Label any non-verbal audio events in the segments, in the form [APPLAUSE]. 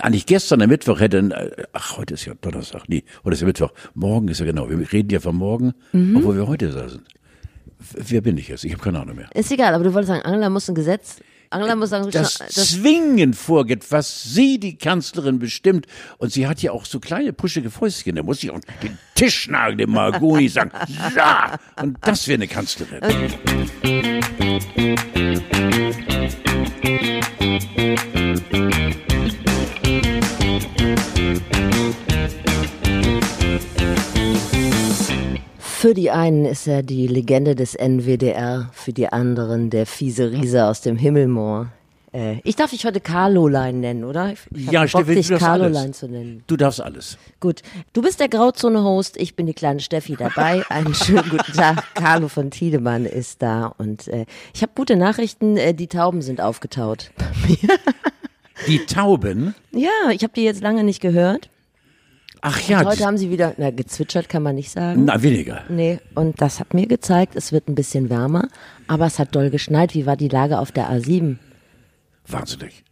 eigentlich gestern am Mittwoch hätten, äh, ach, heute ist ja Donnerstag, nee, heute ist ja Mittwoch, morgen ist ja genau, wir reden ja von morgen, Mhm. obwohl wir heute da sind. Wer bin ich jetzt? Ich habe keine Ahnung mehr. Ist egal, aber du wolltest sagen, Angela muss ein Gesetz. Angela muss sagen, Das, das zwingend vorgeht, was sie, die Kanzlerin, bestimmt. Und sie hat ja auch so kleine puschige Fäustchen. Da muss ich auch den Tisch nageln, dem Margoni sagen, [LAUGHS] ja! Und das wäre eine Kanzlerin. Für die einen ist er die Legende des NWDR, für die anderen der fiese Riese aus dem Himmelmoor. Äh, ich darf dich heute Carlolein nennen, oder? Ich Ja, Bock, dich Carlolein zu nennen. Du darfst alles. Gut, du bist der Grauzone-Host, ich bin die kleine Steffi dabei. Einen schönen [LAUGHS] guten Tag. Carlo von Tiedemann ist da und äh, ich habe gute Nachrichten, äh, die Tauben sind aufgetaut. Die Tauben. ja, ich habe die jetzt lange nicht gehört. Ach ja, Heute die, haben sie wieder, na, gezwitschert kann man nicht sagen. na, weniger. Nee, und das hat mir gezeigt, es wird ein bisschen wärmer, aber es hat doll geschneit. Wie war die Lage auf der A7? Wahnsinnig.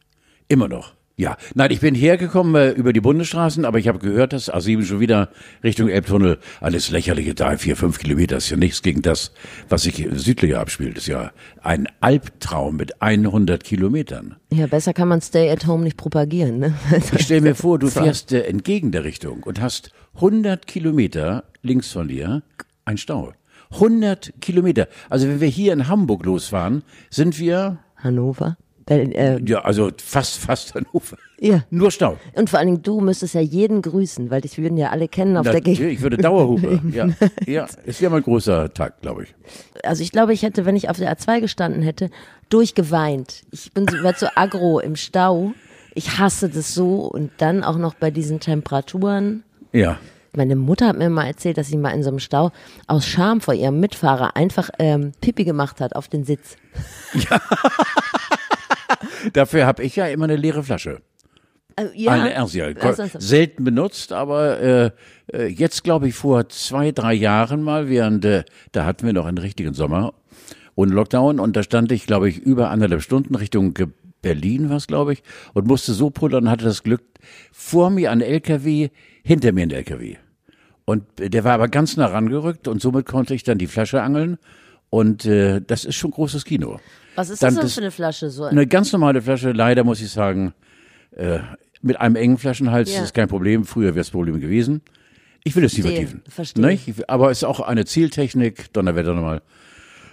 Immer noch. Ja, nein, ich bin hergekommen äh, über die Bundesstraßen, aber ich habe gehört, dass A7 schon wieder Richtung Elbtunnel alles lächerliche drei, vier, fünf Kilometer ist ja nichts gegen das, was sich südlicher abspielt. ist ja ein Albtraum mit 100 Kilometern. Ja, besser kann man Stay at Home nicht propagieren, ne? [LAUGHS] Ich stell mir vor, du fährst äh, entgegen der Richtung und hast 100 Kilometer links von dir ein Stau. 100 Kilometer. Also wenn wir hier in Hamburg losfahren, sind wir, Hannover. Berlin, äh, ja, also fast, fast Hannover. ja. Nur Stau. Und vor allen Dingen, du müsstest ja jeden grüßen, weil dich würden ja alle kennen auf der Natürlich, Gegend. ich würde Dauerhupe. [LAUGHS] Ja, ja, ist ja mal ein großer Tag, glaube ich. Also ich glaube, ich hätte, wenn ich auf der A2 gestanden hätte, durchgeweint. Ich bin so, so aggro im Stau. Ich hasse das so und dann auch noch bei diesen Temperaturen. Ja. Meine Mutter hat mir mal erzählt, dass sie mal in so einem Stau aus Scham vor ihrem Mitfahrer einfach ähm, Pipi gemacht hat auf den Sitz. [LAUGHS] Dafür habe ich ja immer eine leere Flasche. Äh, ja. Eine Ersia. Selten benutzt, aber äh, äh, jetzt glaube ich vor zwei, drei Jahren mal, während äh, da hatten wir noch einen richtigen Sommer und Lockdown und da stand ich, glaube ich, über anderthalb Stunden Richtung Berlin was, glaube ich, und musste so pullern und hatte das Glück, vor mir ein LKW, hinter mir ein LKW. Und äh, der war aber ganz nah rangerückt und somit konnte ich dann die Flasche angeln und äh, das ist schon großes Kino. Was ist das denn für eine Flasche? So Eine ganz normale Flasche, leider muss ich sagen, äh, mit einem engen Flaschenhals Ja. ist kein Problem. Früher wäre es Problem gewesen. Ich will es nicht vertiefen. verstehe. Nicht? Aber es ist auch eine Zieltechnik, Donnerwetter nochmal.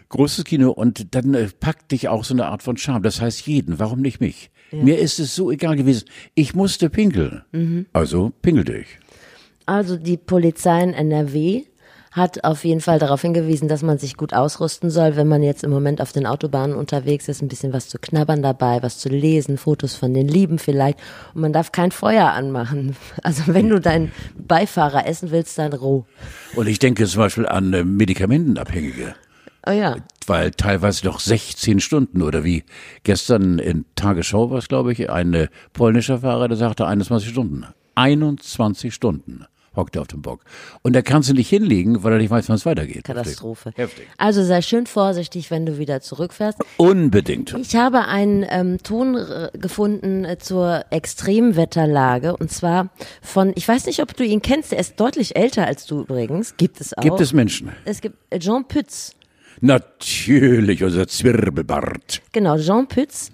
Großes Kino und dann äh, packt dich auch so eine Art von Charme. Das heißt jeden, warum nicht mich? Mir ist es so egal gewesen. Ich musste pinkeln. Mhm. Also pinkelte ich. Also die Polizei in NRW hat auf jeden Fall darauf hingewiesen, dass man sich gut ausrüsten soll, wenn man jetzt im Moment auf den Autobahnen unterwegs ist, ein bisschen was zu knabbern dabei, was zu lesen, Fotos von den Lieben vielleicht. Und man darf kein Feuer anmachen. [LAUGHS] Also wenn du deinen Beifahrer essen willst, dann roh. Und ich denke zum Beispiel an äh, Medikamentenabhängige. Oh ja. weil teilweise noch 16 Stunden oder wie gestern in Tagesschau war es, glaube ich, ein polnischer Fahrer, der sagte 21 Stunden. 21 Stunden hockt er auf dem Bock. Und da kannst du nicht hinlegen, weil er nicht weiß, wann es weitergeht. Katastrophe. Heftig. Also sei schön vorsichtig, wenn du wieder zurückfährst. Unbedingt. Ich habe einen ähm, Ton äh, gefunden äh, zur Extremwetterlage und zwar von, ich weiß nicht, ob du ihn kennst, er ist deutlich älter als du übrigens, gibt es auch. Gibt es Menschen? Es gibt äh, Jean Pütz. Natürlich, unser Zwirbelbart. Genau, Jean Pütz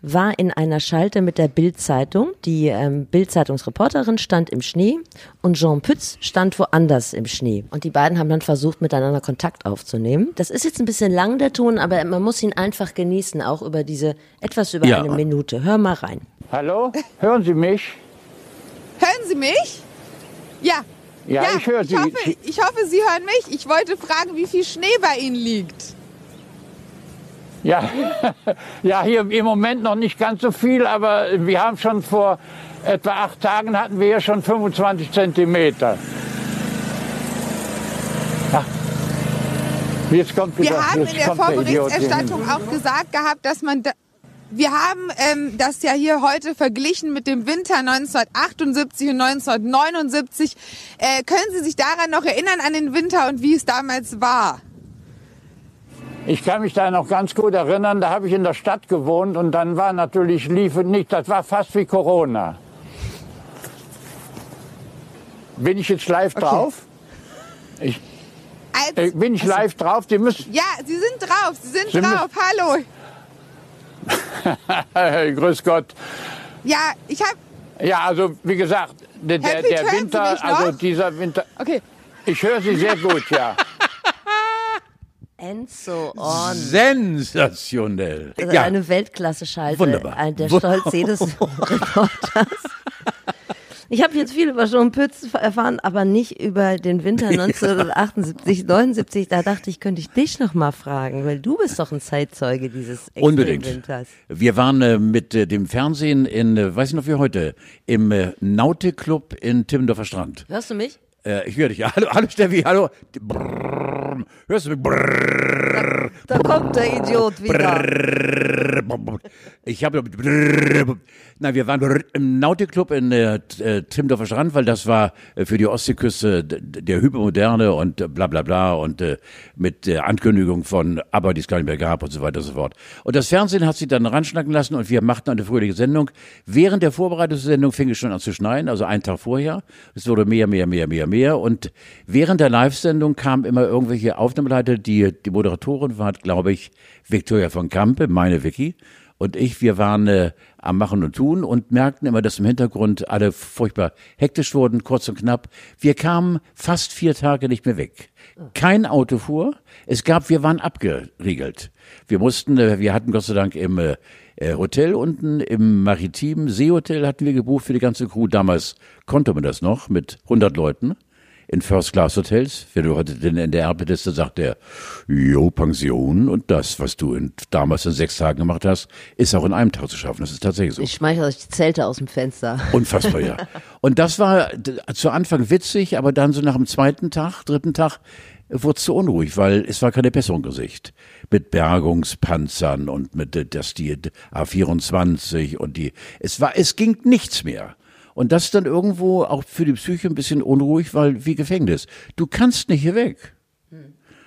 war in einer Schalte mit der Bild-Zeitung. Die ähm, Bild-Zeitungsreporterin stand im Schnee und Jean Pütz stand woanders im Schnee. Und die beiden haben dann versucht, miteinander Kontakt aufzunehmen. Das ist jetzt ein bisschen lang, der Ton, aber man muss ihn einfach genießen, auch über diese, etwas über Ja. eine Minute. Hör mal rein. Hallo? Hören Sie mich? Hören Sie mich? Ja. Ja, ich höre Sie. Ich hoffe, ich hoffe, Sie hören mich. Ich wollte fragen, wie viel Schnee bei Ihnen liegt. Ja, [LAUGHS] ja, hier im Moment noch nicht ganz so viel, aber wir haben schon vor etwa acht Tagen hatten wir hier schon 25 Zentimeter. Ja. Jetzt kommt wieder, Wir haben in der Vorberichterstattung auch gesagt gehabt, dass man. Da wir haben ähm, das ja hier heute verglichen mit dem Winter 1978 und 1979. Äh, können Sie sich daran noch erinnern an den Winter und wie es damals war? Ich kann mich da noch ganz gut erinnern, da habe ich in der Stadt gewohnt und dann war natürlich, lief nicht, das war fast wie Corona. Bin ich jetzt live drauf? Ich, Als, äh, bin ich live drauf? Die müssen. ja, Sie sind drauf, Sie sind Sie drauf. Hallo. [LAUGHS] Grüß Gott. Ja, ich habe. Ja, also wie gesagt, der, Pitt, der Sie Winter, also dieser Winter. Okay. Ich höre Sie sehr gut, ja. [LAUGHS] And so on. Sensationell. Also Ja, Eine Weltklasse-Schalte Wunderbar. der Stolz [LAUGHS] jedes Reporters. Ich habe jetzt viel über John Pütz erfahren, aber nicht über den Winter [LAUGHS] 1978, 79. Da dachte ich, könnte ich dich noch mal fragen, weil du bist doch ein Zeitzeuge dieses Unbedingt. Extremwinters. Wir waren äh, mit äh, dem Fernsehen in, äh, weiß ich noch wie heute, im äh, Nautic-Club in Timmendorfer Strand. Hörst du mich? Äh, ich höre dich. Hallo, hallo Steffi, hallo. Brrr. Hörst du mich? Da kommt der Idiot wieder. Ich habe na, wir waren im Nautikclub in äh, Timmendorfer Strand, weil das war äh, für die Ostseeküste der Hypermoderne und äh, bla bla bla und äh, mit äh, Ankündigung von aber die es gar nicht mehr gab und so weiter und so fort. Und das Fernsehen hat sich dann ranschnacken lassen und wir machten eine fröhliche Sendung. Während der Vorbereitungssendung fing es schon an zu schneien, also einen Tag vorher. Es wurde mehr, mehr, mehr, mehr, mehr und während der Live-Sendung kamen immer irgendwelche Aufnahmeleiter, die die Moderatorin war, glaube ich, Victoria von Kampe, meine Vicky und ich, wir waren äh, am Machen und Tun und merkten immer, dass im Hintergrund alle furchtbar hektisch wurden, kurz und knapp. Wir kamen fast vier Tage nicht mehr weg. Kein Auto fuhr. Es gab, wir waren abgeriegelt. Wir mussten, äh, wir hatten Gott sei Dank im äh, äh, Hotel unten, im maritimen Seehotel hatten wir gebucht für die ganze Crew. Damals konnte man das noch mit 100 Leuten in First-Class-Hotels. Wenn du heute den NDR bittest, dann sagt er, jo, Pension und das, was du in, damals in sechs Tagen gemacht hast, ist auch in einem Tag zu schaffen. Das ist tatsächlich so. Ich schmeiße euch die Zelte aus dem Fenster. [LAUGHS] Unfassbar, ja. Und das war zu Anfang witzig, aber dann so nach dem zweiten Tag, dritten Tag, wurde es zu unruhig, weil es war keine Besserung in Sicht. Mit Bergungspanzern und mit äh, das die A24 und die, es war, es ging nichts mehr. Und das dann irgendwo auch für die Psyche ein bisschen unruhig, weil wie Gefängnis. Du kannst nicht hier weg.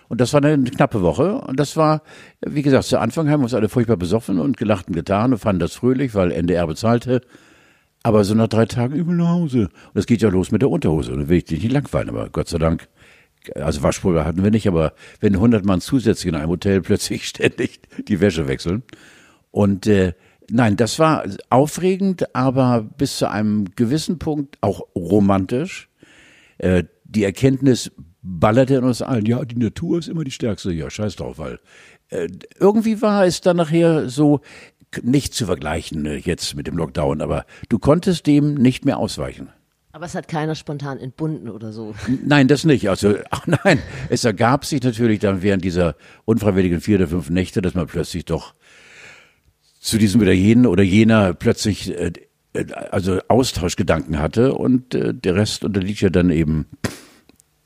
Und das war eine knappe Woche. Und das war, wie gesagt, zu Anfang haben wir uns alle furchtbar besoffen und gelacht und getan und fanden das fröhlich, weil NDR bezahlte. Aber so nach drei Tagen übel nach Hause. Und es geht ja los mit der Unterhose. Und dann will ich dich nicht langweilen, aber Gott sei Dank. Also Waschpulver hatten wir nicht, aber wenn 100 Mann zusätzlich in einem Hotel plötzlich [LAUGHS] ständig die Wäsche wechseln. Und äh, nein, das war aufregend, aber bis zu einem gewissen Punkt auch romantisch. Äh, die Erkenntnis ballerte in uns allen, ja, die Natur ist immer die stärkste, ja, scheiß drauf, weil äh, irgendwie war es dann nachher so, nicht zu vergleichen äh, jetzt mit dem Lockdown, aber du konntest dem nicht mehr ausweichen. Aber es hat keiner spontan entbunden oder so. Nein, das nicht. Also, [LAUGHS] ach nein, es ergab sich natürlich dann während dieser unfreiwilligen vier oder fünf Nächte, dass man plötzlich doch zu diesem oder jenen oder jener plötzlich äh, äh, also Austauschgedanken hatte und äh, der Rest unterliegt ja dann eben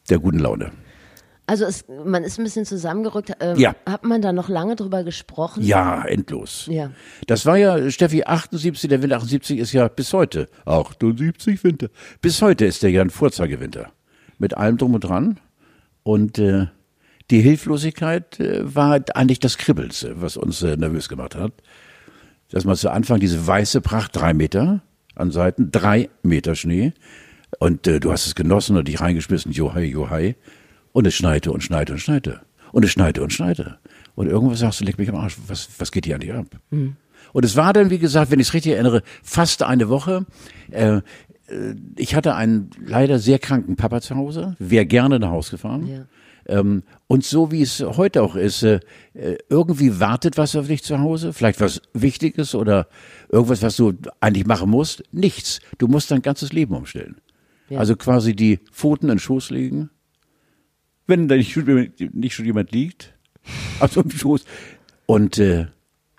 der guten Laune. Also es, man ist ein bisschen zusammengerückt. Ähm, Ja. Hat man da noch lange drüber gesprochen? Ja, endlos. Ja. Das war ja, Steffi, 78, der Winter 78 ist ja bis heute. 78 Winter. Bis heute ist der ja ein Vorzeigewinter. Mit allem drum und dran. Und äh, die Hilflosigkeit äh, war eigentlich das Kribbelste, was uns äh, nervös gemacht hat. Dass man zu Anfang diese weiße Pracht, drei Meter an Seiten, drei Meter Schnee. Und äh, du hast es genossen und dich reingeschmissen, johai, johai. Und es schneite und schneite und schneite. Und es schneite und schneite. Und irgendwas sagst du, leck mich am Arsch, was, was geht hier an dir ab? Und es war dann, wie gesagt, wenn ich es richtig erinnere, fast eine Woche. Äh, äh, ich hatte einen leider sehr kranken Papa zu Hause, wäre gerne nach Hause gefahren. Ja. Ähm, und so wie es heute auch ist, äh, irgendwie wartet was auf dich zu Hause, vielleicht was Wichtiges oder irgendwas, was du eigentlich machen musst. Nichts. Du musst dein ganzes Leben umstellen. Ja. Also quasi die Pfoten in den Schoß legen. Wenn da nicht schon, jemand- nicht schon jemand liegt, [LAUGHS] also im Schoß. Und äh,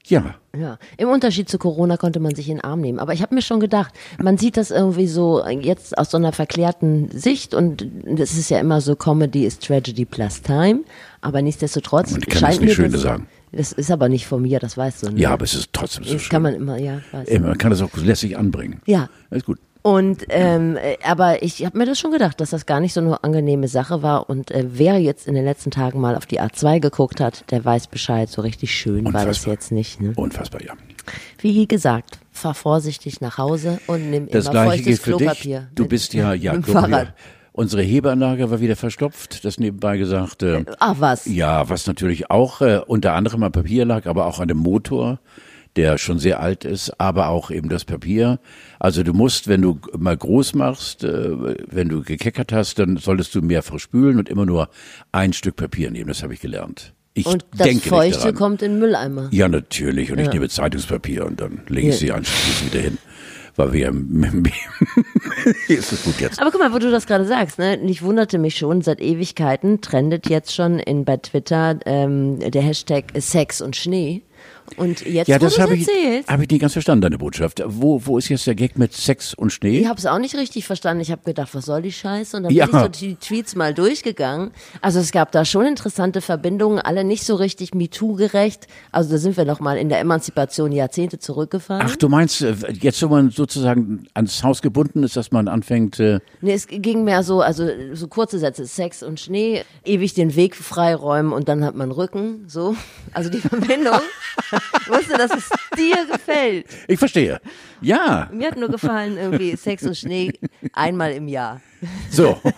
ja, Ja, im Unterschied zu Corona konnte man sich in den Arm nehmen. Aber ich habe mir schon gedacht, man sieht das irgendwie so jetzt aus so einer verklärten Sicht und das ist ja immer so, Comedy ist Tragedy plus Time. Aber nichtsdestotrotz Man kann scheint es nicht mir das, sagen. Das ist aber nicht von mir, das weißt du. Ne? ja, aber es ist trotzdem so das schön. kann man immer, ja. Weiß. Ey, man kann das auch lässig anbringen. Ja. Ist gut. Und ähm, äh, aber ich habe mir das schon gedacht, dass das gar nicht so eine angenehme Sache war. Und äh, wer jetzt in den letzten Tagen mal auf die A2 geguckt hat, der weiß Bescheid. So richtig schön war das Unfassbar. jetzt nicht. Ne? Unfassbar, ja. Wie gesagt, fahr vorsichtig nach Hause und nimm Das immer gleiche feuchtes gilt für dich. Klopapier. Du bist ja, ja, Klopapier. Unsere Hebeanlage war wieder verstopft, das nebenbei gesagt. Äh, Ach was. ja, was natürlich auch äh, unter anderem am Papier lag, aber auch an dem Motor, der schon sehr alt ist, aber auch eben das Papier. Also du musst, wenn du mal groß machst, äh, wenn du gekeckert hast, dann solltest du mehrfach spülen und immer nur ein Stück Papier nehmen. Das habe ich gelernt. Ich Und das denke Feuchte kommt in den Mülleimer. Ja, natürlich. Und ich Ja. nehme Zeitungspapier und dann lege ich Ja. sie anschließend wieder hin. Weil wir [LAUGHS] ist es gut jetzt. Aber guck mal, wo du das gerade sagst, ne? Ich wunderte mich schon, seit Ewigkeiten trendet jetzt schon in bei Twitter ähm, der Hashtag Sex und Schnee. Und jetzt, Ja, das habe ich, hab ich nicht ganz verstanden, deine Botschaft. Wo, wo ist jetzt der Gag mit Sex und Schnee? ich habe es auch nicht richtig verstanden. Ich habe gedacht, was soll die Scheiße? Und dann Ja. bin ich so die Tweets mal durchgegangen. Also es gab da schon interessante Verbindungen, alle nicht so richtig MeToo-gerecht. Also da sind wir noch mal in der Emanzipation Jahrzehnte zurückgefahren. Ach, du meinst, äh, jetzt, wo man sozusagen ans Haus gebunden ist, dass man anfängt, äh, Nee, es ging mehr so, also so kurze Sätze, Sex und Schnee, ewig den Weg freiräumen und dann hat man Rücken, so. Also die Verbindung. [LAUGHS] Ich wusste, dass es dir gefällt. ich verstehe. Ja, Mir hat nur gefallen, irgendwie Sex und Schnee einmal im Jahr. so. [LAUGHS]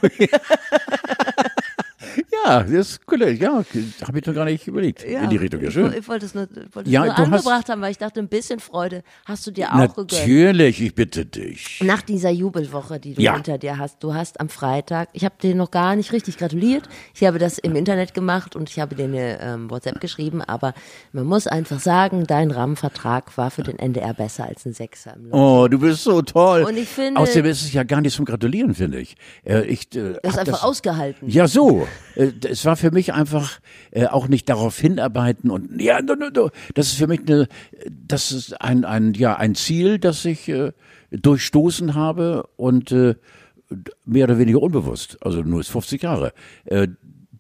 ja, das ist cool. Ja, habe ich noch gar nicht überlegt. In die Richtung, ja, Ich, schön. ich wollte es nur, wollte es Ja, nur du hast- angebracht haben, weil ich dachte, ein bisschen Freude hast du dir auch gegönnt. Natürlich, ich bitte dich. Nach dieser Jubelwoche, die du Ja. hinter dir hast, du hast am Freitag, ich habe dir noch gar nicht richtig gratuliert. Ich habe das im Internet gemacht und ich habe dir eine ähm, WhatsApp geschrieben, aber man muss einfach sagen, dein Rahmenvertrag war für den NDR besser als ein Sechser. Oh, du bist so toll. Und ich finde- Außerdem ist es ja gar nicht zum Gratulieren, finde ich. Äh, ich äh, Das einfach ausgehalten. Ja, so. Äh, Es war für mich einfach äh, auch nicht darauf hinarbeiten und ja, no, no, no. das ist für mich eine, das ist ein, ein, ja, ein Ziel, das ich äh, durchstoßen habe und äh, mehr oder weniger unbewusst, also nur ist 50 Jahre. Äh,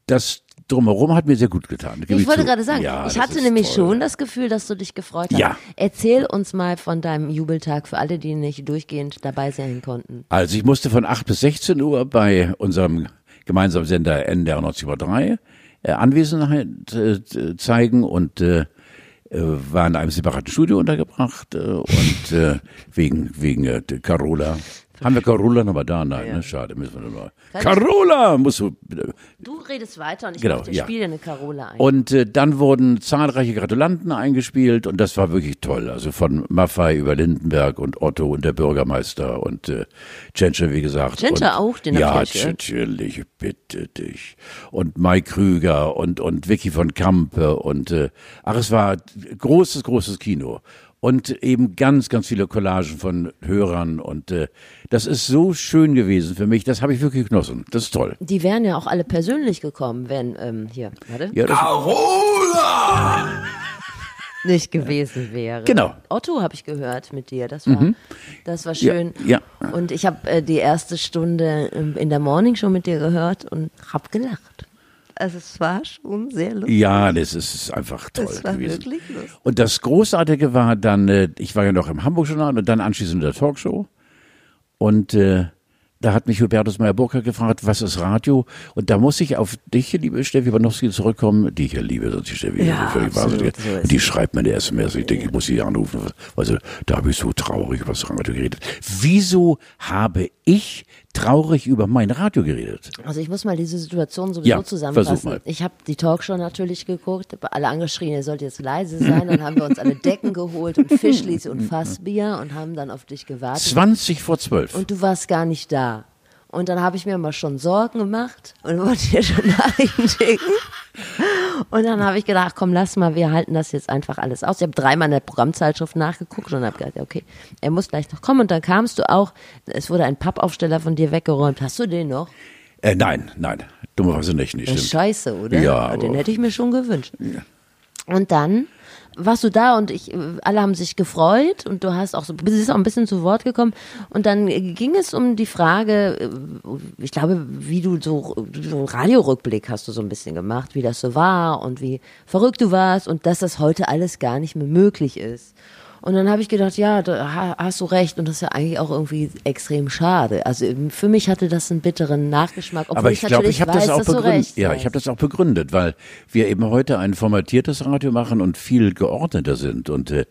das drumherum hat mir sehr gut getan. gebe Ich wollte gerade sagen, Ja, ich hatte nämlich toll. schon das Gefühl, dass du dich gefreut hast. Ja. Erzähl uns mal von deinem Jubeltag für alle, die nicht durchgehend dabei sein konnten. Also ich musste von 8 bis 16 Uhr bei unserem gemeinsamen Sender NDR 90,3 äh, Anwesenheit äh, zeigen und äh, äh, war in einem separaten Studio untergebracht äh, und äh, wegen wegen äh, Carola. Haben wir Carola nochmal da? Nein, ne? schade, müssen wir nochmal. Carola musst du. bitte. Du redest weiter und ich Genau, dir ja. spiele eine Carola ein. Und äh, dann wurden zahlreiche Gratulanten eingespielt und das war wirklich toll. Also von Maffei über Lindenberg und Otto und der Bürgermeister und äh, Tschentscher, wie gesagt. Tschentscher und, auch, den Ja, natürlich, bitte dich. Und Mike Krüger und, und Vicky von Kampe und äh, ach, es war großes, großes Kino. Und eben ganz, ganz viele Collagen von Hörern und äh, das ist so schön gewesen für mich. Das habe ich wirklich genossen. Das ist toll. die wären ja auch alle persönlich gekommen, wenn, ähm, hier, warte, Ja, das, [LAUGHS] nicht gewesen wäre. Genau. Otto habe ich gehört mit dir, das war, das war schön. Ja, Und ich habe äh, die erste Stunde ähm, in der Morning Show mit dir gehört und hab gelacht. Also es war schon sehr lustig. Ja, das ist einfach toll Es war gewesen. wirklich lustig. Und das Großartige war dann, äh, ich war ja noch im Hamburg-Journal und dann anschließend in der Talkshow. Und äh, da hat mich Hubertus Meyer-Burger gefragt, was ist Radio? Und da muss ich auf dich, liebe Steffi Banowski, zurückkommen, die ich ja liebe, sonst die Steffi Ja, völlig wahnsinnig. so die schreibt mir eine SMS, ich denke, ich muss sie anrufen. Also, da habe ich so traurig über das Radio geredet. Wieso habe ich traurig über mein Radio geredet? Also ich muss mal diese Situation sowieso Ja, zusammenfassen. Ich habe die Talkshow natürlich geguckt, alle angeschrien, ihr sollt jetzt leise sein. Dann haben wir uns alle Decken geholt und Fischlis und [LAUGHS] Fassbier und haben dann auf dich gewartet. 20 vor 12. Und du warst gar nicht da. Und dann habe ich mir mal schon Sorgen gemacht und wollte dir schon [LAUGHS] Nachrichten schicken. Und dann habe ich gedacht, komm, lass mal, wir halten das jetzt einfach alles aus. Ich habe dreimal in der Programmzeitschrift nachgeguckt und habe gedacht, okay, er muss gleich noch kommen. Und dann kamst du auch, es wurde ein Pappaufsteller von dir weggeräumt. Hast du den noch? Äh, nein, nein, dummerweise nicht, nicht Das ist stimmt. scheiße, oder? Ja, Den aber- hätte ich mir schon gewünscht. Und dann warst du da und ich, alle haben sich gefreut und du hast auch so, bist auch ein bisschen zu Wort gekommen. Und dann ging es um die Frage, äh, ich glaube, wie du so, so Radiorückblick hast du so ein bisschen gemacht, wie das so war und wie verrückt du warst und dass das heute alles gar nicht mehr möglich ist. Und dann habe ich gedacht, ja, da ha- hast du recht. Und das ist ja eigentlich auch irgendwie extrem schade. Also eben für mich hatte das einen bitteren Nachgeschmack. Obwohl Aber ich glaube, natürlich ich habe das auch begründet. Ja, ich habe das auch begründet, weil wir eben heute ein formatiertes Radio machen und viel geordneter sind. Und äh,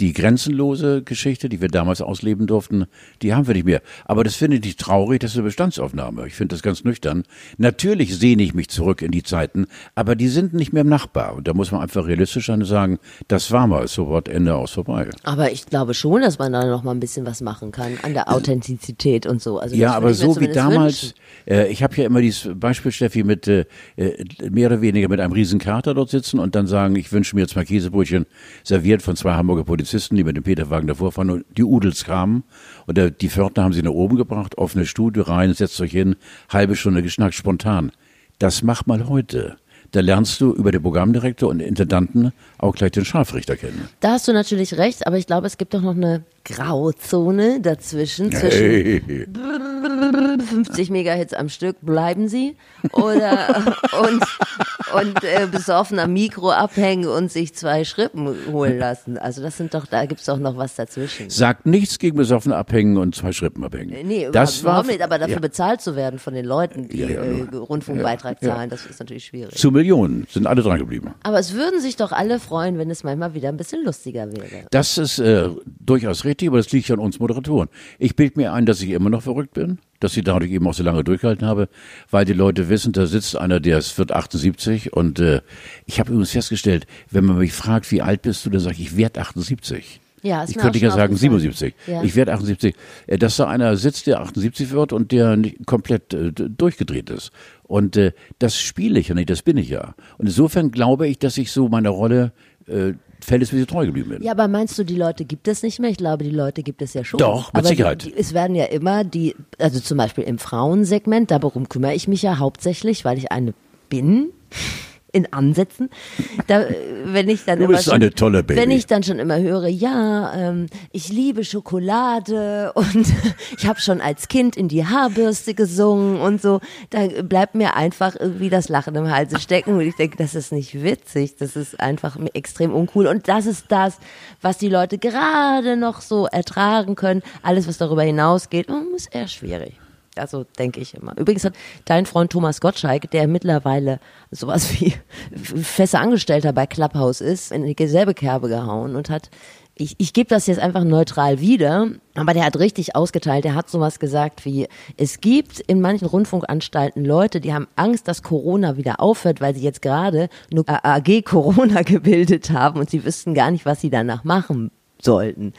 die grenzenlose Geschichte, die wir damals ausleben durften, die haben wir nicht mehr. Aber das finde ich traurig, das ist eine Bestandsaufnahme. Ich finde das ganz nüchtern. Natürlich sehne ich mich zurück in die Zeiten, aber die sind nicht mehr im Nachbar. Und da muss man einfach realistisch sein und sagen, das war mal, so Wort Ende aus vorbei. Aber ich glaube schon, dass man da noch mal ein bisschen was machen kann an der Authentizität und so. Also Ja, aber so wie damals, äh, ich habe ja immer dieses Beispiel, Steffi, mit äh, äh, mehr oder weniger mit einem riesen Kater dort sitzen und dann sagen, ich wünsche mir jetzt mal Käsebrötchen serviert von zwei Hamburger Polizisten, die mit dem Peterwagen davor fahren und die Udels kamen und der, die Pförtner haben sie nach oben gebracht, offene Studio rein, setzt euch hin, halbe Stunde geschnackt, spontan. Das mach mal heute. Da lernst du über den Programmdirektor und Intendanten auch gleich den Scharfrichter kennen. Da hast du natürlich recht, aber ich glaube, es gibt doch noch eine Grauzone dazwischen, zwischen Hey. 50 Megahits am Stück bleiben sie oder [LAUGHS] und, und äh, besoffen am Mikro abhängen und sich zwei Schrippen holen lassen. Also das sind doch, da gibt's doch noch was dazwischen. Sagt nichts gegen besoffen abhängen und zwei Schrippen abhängen. Nee, das war nicht, aber dafür ja. bezahlt zu werden von den Leuten, die Ja, ja, äh. Rundfunkbeitrag zahlen, das ist natürlich schwierig. zu Millionen sind alle dran geblieben. Aber es würden sich doch alle freuen, wenn es manchmal wieder ein bisschen lustiger wäre. Das ist äh, durchaus richtig, aber das liegt ja an uns Moderatoren. Ich bilde mir ein, dass ich immer noch verrückt bin, dass ich dadurch eben auch so lange durchgehalten habe, weil die Leute wissen, da sitzt einer, der ist, wird 78 und äh, ich habe übrigens festgestellt, wenn man mich fragt, wie alt bist du, dann sage ich, ich werde 78. Ja, ich könnte ja sagen aufgefallen. 77. Ja. Ich werde 78. Äh, Dass da einer sitzt, der 78 wird und der nicht komplett äh, durchgedreht ist. Und äh, das spiele ich ja nicht, das bin ich ja. Und insofern glaube ich, dass ich so meiner Rolle äh, verhältnismäßig treu geblieben bin. Ja, aber meinst du, die Leute gibt es nicht mehr? Ich glaube, die Leute gibt es ja schon. Doch, mit aber Sicherheit. Die, die, es werden ja immer die, also zum Beispiel im Frauensegment, darum kümmere ich mich ja hauptsächlich, weil ich eine bin. In Ansätzen. Da, äh, wenn ich dann Du bist schon, eine tolle Baby. Wenn ich dann schon immer höre, ja, ähm, ich liebe Schokolade [LAUGHS] und ich habe schon als Kind in die Haarbürste gesungen und so, da bleibt mir einfach irgendwie das Lachen im Halse stecken und ich denke, das ist nicht witzig, das ist einfach extrem uncool und das ist das, was die Leute gerade noch so ertragen können. Alles, was darüber hinausgeht, ist eher schwierig. Also denke ich immer. Übrigens hat dein Freund Thomas Gottschalk, der mittlerweile sowas wie fester Angestellter bei Clubhouse ist, in dieselbe Kerbe gehauen und hat, ich, ich gebe das jetzt einfach neutral wieder, aber der hat richtig ausgeteilt. Der hat sowas gesagt wie, es gibt in manchen Rundfunkanstalten Leute, die haben Angst, dass Corona wieder aufhört, weil sie jetzt gerade nur AG Corona [LAUGHS] gebildet haben und sie wüssten gar nicht, was sie danach machen sollten.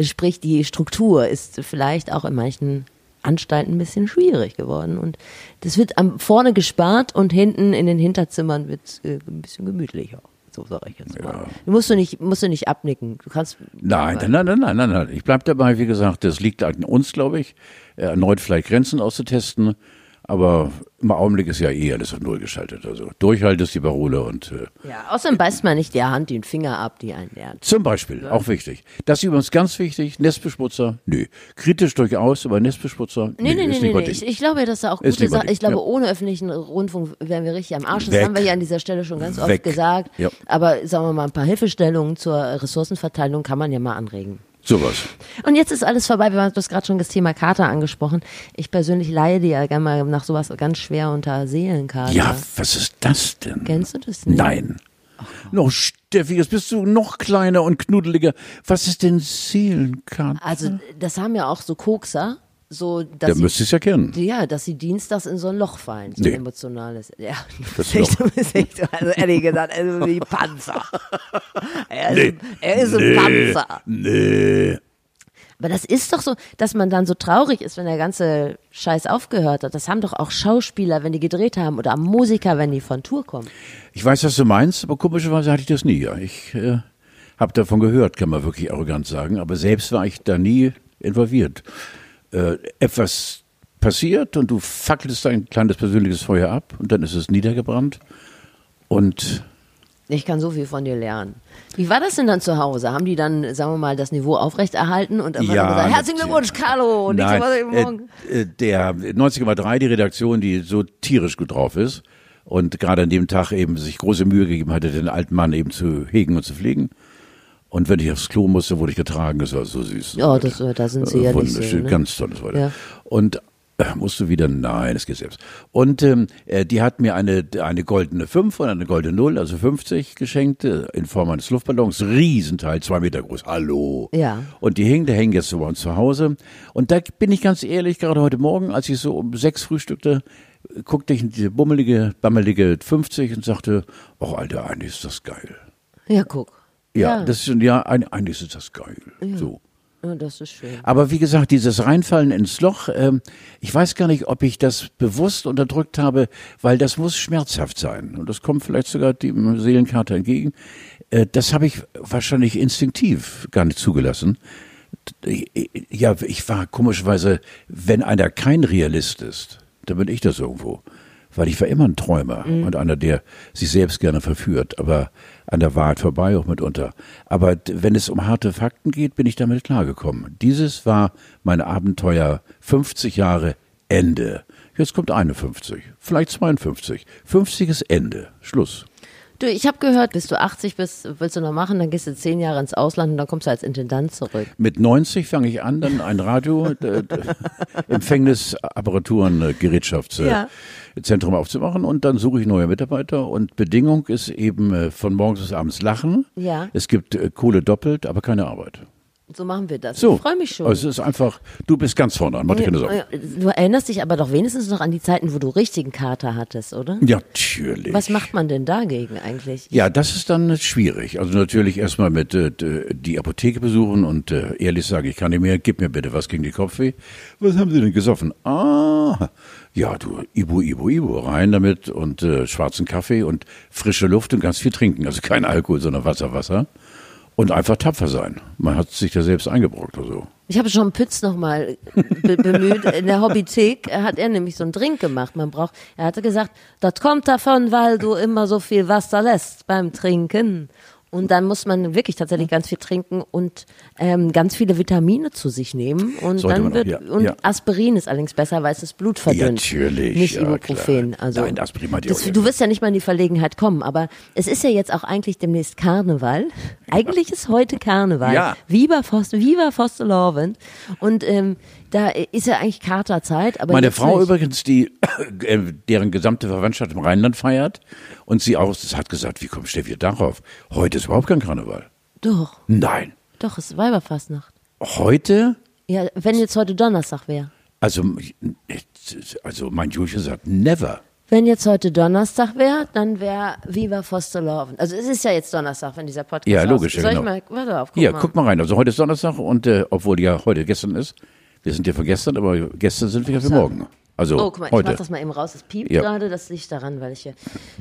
Sprich, die Struktur ist vielleicht auch in manchen Anstalten ein bisschen schwierig geworden. Und das wird am vorne gespart und hinten in den Hinterzimmern wird äh, ein bisschen gemütlicher. So sage ich jetzt mal. Du musst du nicht, musst du nicht abnicken. Du kannst. Nein, nein, nein, nein, nein, nein. Ich bleib dabei, wie gesagt, das liegt an uns, glaube ich, äh, erneut vielleicht Grenzen auszutesten. Aber im Augenblick ist ja eh alles auf Null geschaltet. Also Durchhalt ist die Parole und äh, Ja, außerdem beißt man nicht der Hand den Finger ab, die einen lernt. zum Beispiel, auch wichtig. Das ist übrigens ganz wichtig, Nestbeschmutzer, nö. Kritisch durchaus, aber Nestbeschmutzer, Nee, nee, ist nee, nee, nee. Ding. Ich, ich glaube, dass da auch gute Sachen. Ich glaube, ja. ohne öffentlichen Rundfunk wären wir richtig am Arsch. Das Weg. haben wir ja an dieser Stelle schon ganz oft Weg. gesagt. Ja. Aber sagen wir mal, ein paar Hilfestellungen zur Ressourcenverteilung kann man ja mal anregen. Sowas. Und jetzt ist alles vorbei. Wir haben das gerade schon das Thema Kater angesprochen. Ich persönlich leide ja gerne mal nach sowas ganz schwer unter Seelenkater. Ja, was ist das denn? Kennst du das nicht? Nein. Noch Steffi, jetzt bist du noch kleiner und knuddeliger. Was ist denn Seelenkarte? Also, das haben ja auch so Kokser, so, dass Da sie, müsst ihr es ja kennen. ja, dass sie dienstags in so ein Loch fallen, so Nee. ein emotionales. Ja, Das [LAUGHS] du bist echt, also ehrlich gesagt, also wie [LAUGHS] Panzer. Er ist, Nee. ein, er ist ein Panzer. Nee. Aber das ist doch so, dass man dann so traurig ist, wenn der ganze Scheiß aufgehört hat. Das haben doch auch Schauspieler, wenn die gedreht haben, oder Musiker, wenn die von Tour kommen. Ich weiß, was du meinst, aber komischerweise hatte ich das nie. Ja. Ich äh, habe davon gehört, kann man wirklich arrogant sagen, aber selbst war ich da nie involviert. Äh, etwas passiert und du fackelst dein kleines persönliches Feuer ab und dann ist es niedergebrannt und Ich kann so viel von dir lernen. Wie war das denn dann zu Hause? Haben die dann, sagen wir mal, das Niveau aufrechterhalten und einfach Ja, gesagt, herzlichen. Glückwunsch, Carlo, und Nein, nächste Woche morgen. äh, äh, der 90,3, die Redaktion, die so tierisch gut drauf ist und gerade an dem Tag eben sich große Mühe gegeben hatte, den alten Mann eben zu hegen und zu pflegen. Und wenn ich aufs Klo musste, wurde ich getragen. Das war so süß. Ja, das, da sind sie ja nicht so. Wunderschön, Ne? ganz tolles Wetter. Ja. Und äh, musst du wieder, nein, es geht selbst. Und ähm, äh, die hat mir eine, eine goldene 5 und eine goldene 0, also 50 geschenkt, äh, in Form eines Luftballons, Riesenteil, zwei Meter groß, hallo. Ja. Und die hängen, der hängen jetzt so bei uns zu Hause. Und da bin ich ganz ehrlich, gerade heute Morgen, als ich so um sechs frühstückte, äh, guckte ich in diese bummelige, bammelige 50 und sagte, oh Alter, eigentlich ist das geil. Ja, guck. Ja, das ist ja, eigentlich ist das geil. So. ja, das ist schön. Aber wie gesagt, dieses Reinfallen ins Loch, ähm, ich weiß gar nicht, ob ich das bewusst unterdrückt habe, weil das muss schmerzhaft sein. Und das kommt vielleicht sogar dem Seelenkater entgegen. Äh, das habe ich wahrscheinlich instinktiv gar nicht zugelassen. Ja, ich war komischerweise, wenn einer kein Realist ist, dann bin ich das irgendwo. Weil ich war immer ein Träumer und einer, der sich selbst gerne verführt, aber an der Wahrheit vorbei auch mitunter. Aber wenn es um harte Fakten geht, bin ich damit klargekommen. Dieses war mein Abenteuer 50 Jahre Ende. Jetzt kommt 51, vielleicht 52. 50 ist Ende. Schluss. Du, ich habe gehört, bis du 80 bist, willst du noch machen, dann gehst du zehn Jahre ins Ausland und dann kommst du als Intendant zurück. Mit 90 fange ich an, dann ein Radio, äh, Empfängnisapparaturen, äh, Gerätschafts- Ja. äh, Zentrum aufzumachen und dann suche ich neue Mitarbeiter und Bedingung ist eben von morgens bis abends lachen. Ja. Es gibt Kohle doppelt, aber keine Arbeit. So machen wir das. So. Ich freue mich schon. Also es ist einfach, du bist ganz vorne an, Sorgen. Ja, Du erinnerst dich aber doch wenigstens noch an die Zeiten, wo du richtigen Kater hattest, oder? Ja, natürlich. Was macht man denn dagegen eigentlich? Ja, das ist dann schwierig. Also natürlich erstmal mit äh, die Apotheke besuchen und äh, ehrlich sagen, ich kann nicht mehr, gib mir bitte was gegen die Kopfweh. Was haben Sie denn gesoffen? Ah, ja, du, Ibu, Ibu, Ibu, rein damit und äh, schwarzen Kaffee und frische Luft und ganz viel trinken. Also kein Alkohol, sondern Wasser, Wasser. Und einfach tapfer sein. Man hat sich da selbst eingebrockt oder so. Ich habe schon Pütz nochmal be bemüht. In der Hobbythek hat er nämlich so einen Drink gemacht. Man braucht, er hatte gesagt, das kommt davon, weil du immer so viel Wasser lässt beim Trinken. Und dann muss man wirklich tatsächlich ganz viel trinken und ähm, ganz viele Vitamine zu sich nehmen. Und Sollte dann man auch, wird ja, und ja. Aspirin ist allerdings besser, weil es das Blut verdünnt. natürlich, Nicht ja, Ibuprofen. klar. Also Nein, Aspirin ich das, auch, du wirst ja nicht mal in die Verlegenheit kommen, aber es ist ja jetzt auch eigentlich demnächst Karneval. Eigentlich ist heute Karneval. Ja. Viva Foster, Viva Fosterlovend. Und ähm, da ist ja eigentlich Katerzeit. Aber Meine Frau nicht. übrigens, die äh, deren gesamte Verwandtschaft im Rheinland feiert und sie auch das hat gesagt, wie kommt Steffi darauf? Heute ist überhaupt kein Karneval. Doch, Nein. doch, es ist Weiberfastnacht. Heute, Ja, wenn jetzt heute Donnerstag wäre. also, also mein Julchen sagt never. Wenn jetzt heute Donnerstag wäre, dann wäre Viva Fosterlovend. Also es ist ja jetzt Donnerstag, wenn dieser Podcast Ja, logisch, ja, Soll genau. ich mal, warte auf, guck Hier, mal. guck mal rein. Also heute ist Donnerstag und äh, obwohl ja heute gestern ist, wir sind ja von gestern, aber gestern sind wir ja für morgen. Also Oh, guck mal, ich heute. mach das mal eben raus. Es piept Ja. gerade, das liegt daran, weil ich hier.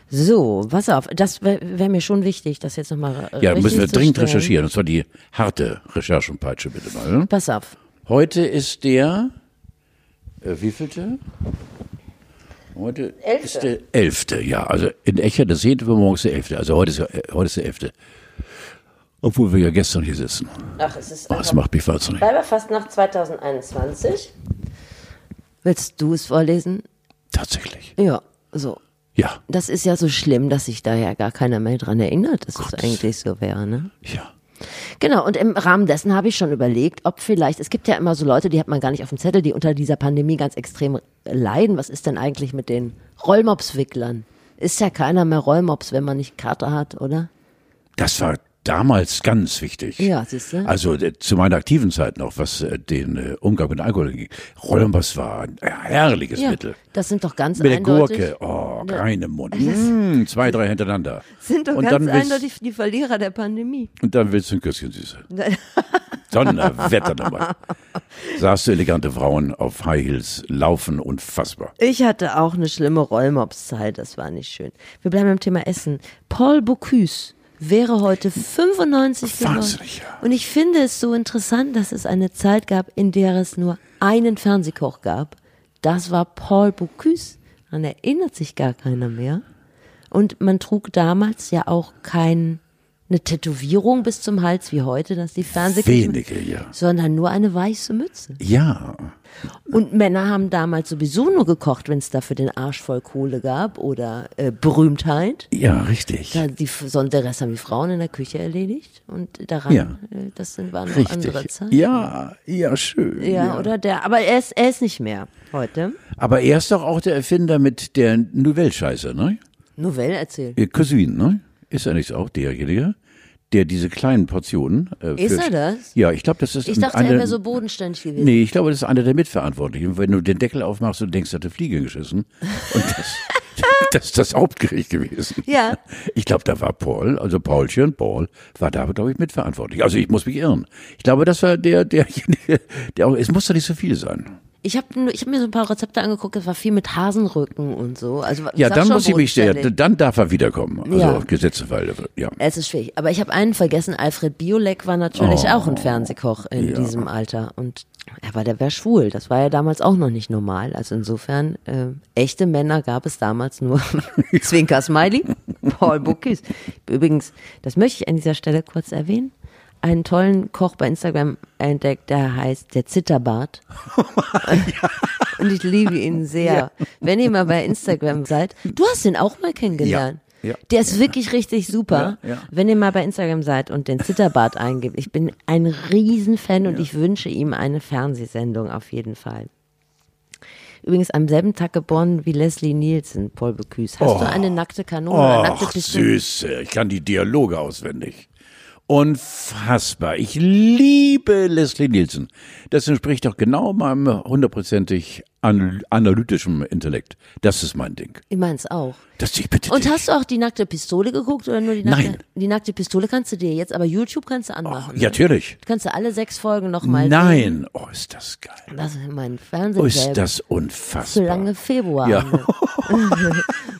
So, pass auf, das wäre wär mir schon wichtig, das jetzt nochmal. ja, müssen wir dringend stellen. recherchieren. Und zwar die harte Recherchenpeitsche bitte mal. Pass auf. Heute ist der, äh, wievielte? Heute Elfte. ist der elfte, ja. Also in Echer, das zehnte, aber morgens der elfte. Also heute ist, äh, heute ist der elfte. Obwohl wir ja gestern hier sitzen. Ach, es ist Oh, das macht mich wahnsinnig. Weiberfastnacht 2021. Willst du es vorlesen? Tatsächlich. Ja, so. Ja, Das ist ja so schlimm, dass sich da ja gar keiner mehr dran erinnert, dass es eigentlich so wäre, ne? ja. Genau, und im Rahmen dessen habe ich schon überlegt, ob vielleicht, es gibt ja immer so Leute, die hat man gar nicht auf dem Zettel, die unter dieser Pandemie ganz extrem leiden. Was ist denn eigentlich mit den Rollmops-Wicklern? Ist ja keiner mehr Rollmops, wenn man nicht Karte hat, oder? Das war damals ganz wichtig. Ja, siehst du? Also äh, zu meiner aktiven Zeit noch, was äh, den äh, Umgang mit Alkohol ging. Rollenbass war ein herrliches Ja, Mittel. das sind doch ganz Mit der eindeutig. Gurke, oh, rein im Mund. Mm, [LAUGHS] zwei, drei hintereinander. Sind doch und ganz eindeutig die Verlierer der Pandemie. Und dann willst du ein Küsschen, Süße. Donnerwetter [LAUGHS] nochmal. Sahst du elegante Frauen auf High Heels laufen, unfassbar. Ich hatte auch eine schlimme Rollmops-Zeit, das war nicht schön. Wir bleiben beim Thema Essen. Paul Bocuse wäre heute 95 geworden. Ja. Und ich finde es so interessant, dass es eine Zeit gab, in der es nur einen Fernsehkoch gab. Das war Paul Bocuse. Daran erinnert sich gar keiner mehr. Und man trug damals ja auch kein, eine Tätowierung bis zum Hals wie heute, dass die Fernsehköche, Wenige, ja. sondern nur eine weiße Mütze. Ja. Und Männer haben damals sowieso nur gekocht, wenn es dafür den Arsch voll Kohle gab oder äh, Berühmtheit. Ja, richtig. Da die, der Rest haben die Frauen in der Küche erledigt und daran, Ja. äh, das sind, waren noch andere. Zeiten. Ja, ja, schön. Ja, oder der, aber er ist, er ist nicht mehr heute. Aber er ist doch auch der Erfinder mit der Nouvelle-Scheiße, ne? Novelle erzählt. Ihr Cousin, ne? Ist er nicht auch derjenige, der diese kleinen Portionen. Äh, Ist er das? Ja, ich glaube, das ist Ich dachte, einer- er wäre so bodenständig gewesen. Nee, ich glaube, das ist einer der Mitverantwortlichen. Wenn du den Deckel aufmachst und denkst, er hat eine Fliege geschissen. Und das, [LAUGHS] das ist das Hauptgericht gewesen. Ja. Ich glaube, da war Paul, also Paulchen, Paul, war da, glaube ich, mitverantwortlich. Also ich muss mich irren. Ich glaube, das war der, derjenige, [LAUGHS] der auch, es muss doch nicht so viel sein. Ich habe ich hab mir so ein paar Rezepte angeguckt, das war viel mit Hasenrücken und so. Also Ja, dann muss ich mich bodenständig. dann darf er wiederkommen. Also Ja. Gesetzesweise, ja. Es ist schwierig. Aber ich habe einen vergessen, Alfred Biolek war natürlich Oh. auch ein Fernsehkoch in diesem Alter. Und er war, der wäre schwul. Das war ja damals auch noch nicht normal. Also insofern, äh, echte Männer gab es damals nur. [LAUGHS] Zwinker Smiley, [LAUGHS] Paul Buckis. Übrigens, das möchte ich an dieser Stelle kurz erwähnen. Einen tollen Koch bei Instagram entdeckt, der heißt der Zitterbart. [LAUGHS] Und ich liebe ihn sehr. Wenn ihr mal bei Instagram seid, du hast ihn auch mal kennengelernt. Ja, ja. Der ist wirklich richtig super. Ja, ja. Wenn ihr mal bei Instagram seid und den Zitterbart [LAUGHS] eingibt. Ich bin ein Riesenfan und ich wünsche ihm eine Fernsehsendung auf jeden Fall. Übrigens am selben Tag geboren wie Leslie Nielsen, Paul Bocuse. Hast du eine nackte Kanone oder nackte Pistole? Süße. Ich kann die Dialoge auswendig. Unfassbar. Ich liebe Leslie Nielsen. Das entspricht doch genau meinem hundertprozentig an analytischen Intellekt. Das ist mein Ding. Ich meins auch. Das ich bitte Und hast du auch die nackte Pistole geguckt oder nur die nackte? Nein. Die nackte Pistole kannst du dir jetzt, aber YouTube kannst du anmachen. Ja, natürlich. Kannst du alle sechs Folgen nochmal sehen. Nein. Oh, ist das geil. Das ist mein Oh, Fernsehen. ist das unfassbar. Solange Februar. Ja. [LAUGHS]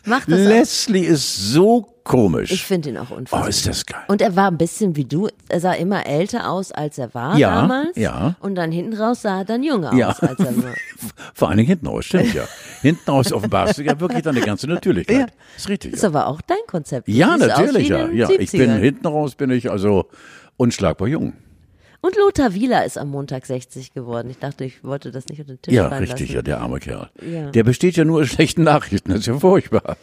Mach das. auch. Leslie ist so komisch. Ich finde ihn auch unfassbar. oh, ist das geil. Und er war ein bisschen wie du. Er sah immer älter aus, als er war Ja, damals. ja. Und dann hinten raus sah er dann jünger Ja. aus, als er war. [LAUGHS] Vor allen Dingen hinten raus, stimmt ja. hinten raus offenbarst du ja wirklich deine ganze Natürlichkeit. Ja. Ist richtig. Ist Ja, aber auch dein Konzept. Ja natürlich, ja. in ja. Ich bin 70ern. hinten raus, bin ich also unschlagbar jung. Und Lothar Wieler ist am Montag 60 geworden. Ich dachte, ich wollte das nicht unter den Tisch Ja, richtig, ja, lassen. der arme Kerl. Ja. Der besteht ja nur aus schlechten Nachrichten, das ist ja furchtbar.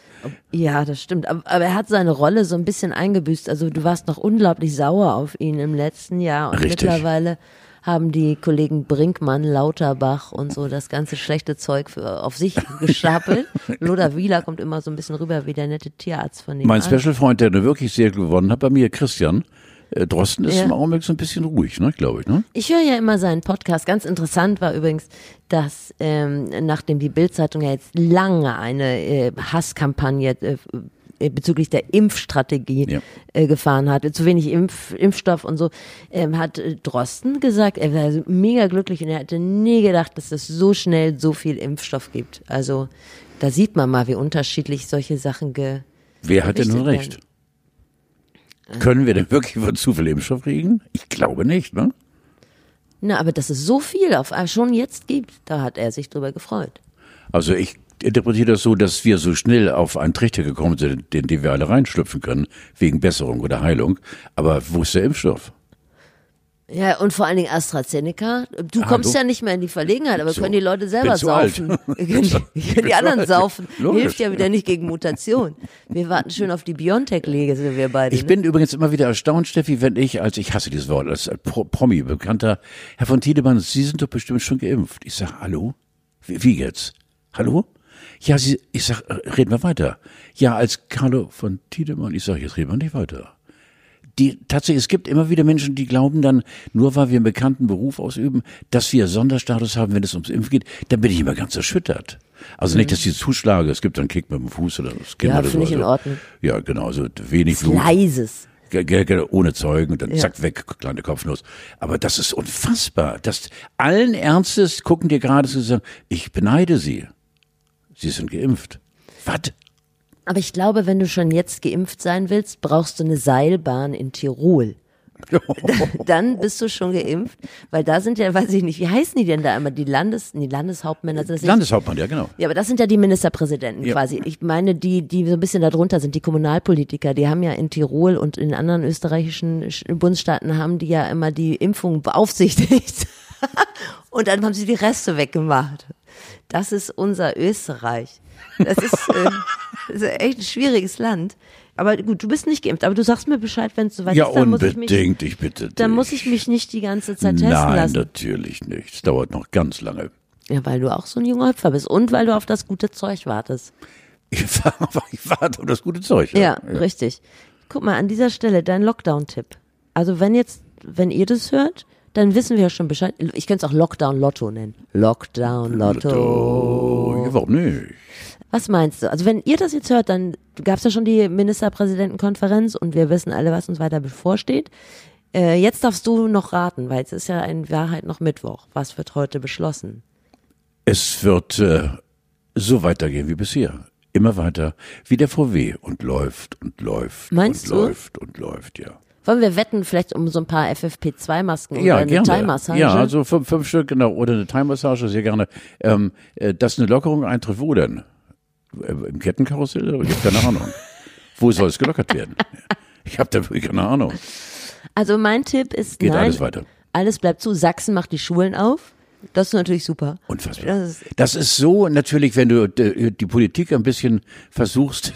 Ja, das stimmt. Aber, aber er hat seine Rolle so ein bisschen eingebüßt. Also du warst noch unglaublich sauer auf ihn im letzten Jahr. Und Richtig. mittlerweile haben die Kollegen Brinkmann, Lauterbach und so das ganze schlechte Zeug für, auf sich [LAUGHS] gestapelt. Lothar Wieler kommt immer so ein bisschen rüber wie der nette Tierarzt von ihm. Mein Special-Freund, der nur wirklich sehr gewonnen hat, bei mir, Christian äh, Drosten, ist Ja. im Augenblick so ein bisschen ruhig, ne, glaube ich. Ne? Ich höre ja immer seinen Podcast. Ganz interessant war übrigens, dass ähm, nachdem die Bildzeitung ja jetzt lange eine äh, Hasskampagne äh, bezüglich der Impfstrategie Ja. äh, gefahren hat, zu wenig Impf, Impfstoff und so, ähm, hat äh, Drosten gesagt, er wäre mega glücklich und er hätte nie gedacht, dass es so schnell so viel Impfstoff gibt. Also da sieht man mal, wie unterschiedlich solche Sachen ge Wer hat denn nun recht? Können wir denn wirklich von zu viel Impfstoff kriegen? Ich glaube nicht, ne? Na, aber dass es so viel auf schon jetzt gibt, da hat er sich drüber gefreut. Also ich interpretiere das so, dass wir so schnell auf einen Trichter gekommen sind, in den wir alle reinschlüpfen können, wegen Besserung oder Heilung. Aber wo ist der Impfstoff? Ja, und vor allen Dingen AstraZeneca. Du kommst Hallo? ja nicht mehr in die Verlegenheit, aber So. [LAUGHS] können die Leute selber saufen. Können können die anderen alt. saufen. Logisch. Hilft ja wieder nicht gegen Mutation. Wir warten schön auf die Biontech-Lege, sind wir beide. Ich ne? bin übrigens immer wieder erstaunt, Steffi, wenn ich, als ich hasse dieses Wort, als Pro Promi, bekannter Herr von Tiedemann, Sie sind doch bestimmt schon geimpft. Ich sag, hallo? Wie, wie jetzt? Hallo? Ja, Sie, ich sag, reden wir weiter. Ja, als Carlo von Tiedemann, ich sag, jetzt reden wir nicht weiter. Die, tatsächlich, es gibt immer wieder Menschen, die glauben dann, nur weil wir einen bekannten Beruf ausüben, dass wir Sonderstatus haben, wenn es ums Impfen geht, dann bin ich immer ganz erschüttert. Also nicht, dass die Zuschlage, es gibt dann Kick mit dem Fuß oder das Kind Ja, oder so. ich in Ordnung. Ja, genau, also wenig Blut. Leises. Ohne Zeugen und dann Ja. zack weg, kleine Kopfnuss. Aber das ist unfassbar. Das, allen Ernstes gucken dir gerade so und sagen, ich beneide Sie. Sie sind geimpft. Was? Aber ich glaube, wenn du schon jetzt geimpft sein willst, brauchst du eine Seilbahn in Tirol. [LAUGHS] Dann bist du schon geimpft, weil da sind ja, weiß ich nicht, wie heißen die denn da immer? Die Landes, die Landeshauptmänner sind das? Landeshauptmann, ja genau. Ja, aber das sind ja die Ministerpräsidenten Ja. quasi. Ich meine, die, die so ein bisschen darunter sind, die Kommunalpolitiker, die haben ja in Tirol und in anderen österreichischen Sch- Bundesstaaten haben die ja immer die Impfung beaufsichtigt. [LAUGHS] und dann haben sie die Reste weggemacht. Das ist unser Österreich. Das ist, äh, [LAUGHS] das ist echt ein schwieriges Land. Aber gut, du bist nicht geimpft, aber du sagst mir Bescheid, wenn es soweit Ja, ist. Dann muss ich, unbedingt, mich, ich bitte dich. dann muss ich mich nicht die ganze Zeit testen Nein, lassen. natürlich nicht. Es dauert noch ganz lange. Ja, weil du auch so ein junger Hüpfer bist und weil du auf das gute Zeug wartest. Ich, [LAUGHS] ich warte auf das gute Zeug. Ja, richtig. Guck mal, an dieser Stelle dein Lockdown-Tipp. Also wenn jetzt, wenn ihr das hört, dann wissen wir ja schon Bescheid. Ich könnte es auch Lockdown-Lotto nennen. Lockdown-Lotto. Oh, ja, warum nicht? Was meinst du? Also wenn ihr das jetzt hört, dann gab es ja schon die Ministerpräsidentenkonferenz und wir wissen alle, was uns weiter bevorsteht. Äh, jetzt darfst du noch raten, weil es ist ja in Wahrheit noch Mittwoch. Was wird heute beschlossen? Es wird äh, so weitergehen wie bisher. Immer weiter wie der VW und läuft und läuft Meinst und du? läuft und läuft, ja. Wollen wir wetten vielleicht um so ein paar FFP2-Masken oder Ja, eine gerne. Thai-Massage? Ja, also fünf, fünf Stück, genau, oder eine Thai-Massage, sehr gerne. Ähm, äh, dass eine Lockerung eintritt, wo denn? Äh, Im Kettenkarussell? Ich habe keine Ahnung. [LAUGHS] wo soll es gelockert werden? Ich habe da wirklich keine Ahnung. Also mein Tipp ist, Geht nein, alles weiter. alles bleibt zu. Sachsen macht die Schulen auf. Das ist natürlich super. Unfassbar. Das ist, Das ist so natürlich, wenn du äh, die Politik ein bisschen versuchst,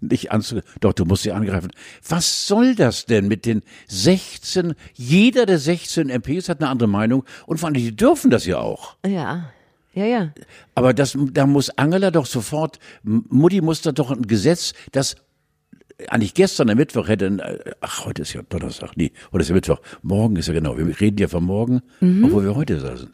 nicht anzu, doch du musst sie angreifen. Was soll das denn mit den 16? Jeder der 16 MPs hat eine andere Meinung und vor allem die dürfen das ja auch. ja, ja, ja. Aber das, da muss Angela doch sofort, Mutti muss da doch ein Gesetz, das eigentlich gestern am Mittwoch hätte, äh, ach, heute ist ja Donnerstag, nee, heute ist ja Mittwoch, morgen ist ja genau, wir reden ja von morgen, Mhm. obwohl wir heute da sind.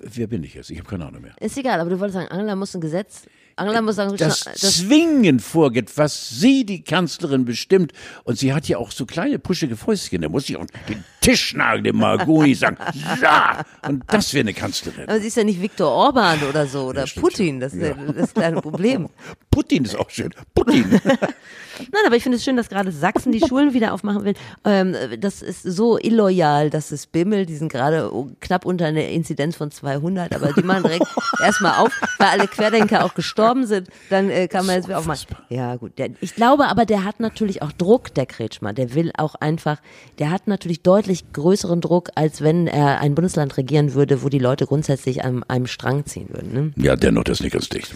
Wer bin ich jetzt? Ich habe keine Ahnung mehr. Ist egal, aber du wolltest sagen, Angela muss ein Gesetz. Angela muss sagen, das, das, Zwingen vorgeht, was sie, die Kanzlerin, bestimmt. Und sie hat ja auch so kleine puschige Fäustchen. Da muss ich auch den Tisch nageln, dem Margoni sagen, [LAUGHS] ja! Und das wäre eine Kanzlerin. aber sie ist ja nicht Viktor Orban oder so oder stimmt Putin. Das ist ja. das kleine Problem. [LAUGHS] Putin ist auch schön. Putin. [LAUGHS] Nein, aber ich finde es schön, dass gerade Sachsen die Schulen wieder aufmachen will. Ähm, das ist so illoyal, dass es bimmelt. Die sind gerade knapp unter einer Inzidenz von 200, aber die machen direkt [LAUGHS] erstmal auf, weil alle Querdenker auch gestorben sind. Dann äh, kann man jetzt wieder auch mal. Ja, gut. Der, ich glaube aber, der hat natürlich auch Druck, der Kretschmer. Der will auch einfach, der hat natürlich deutlich größeren Druck, als wenn er ein Bundesland regieren würde, wo die Leute grundsätzlich an einem Strang ziehen würden. Ne? Ja, dennoch, das ist nicht ganz dicht.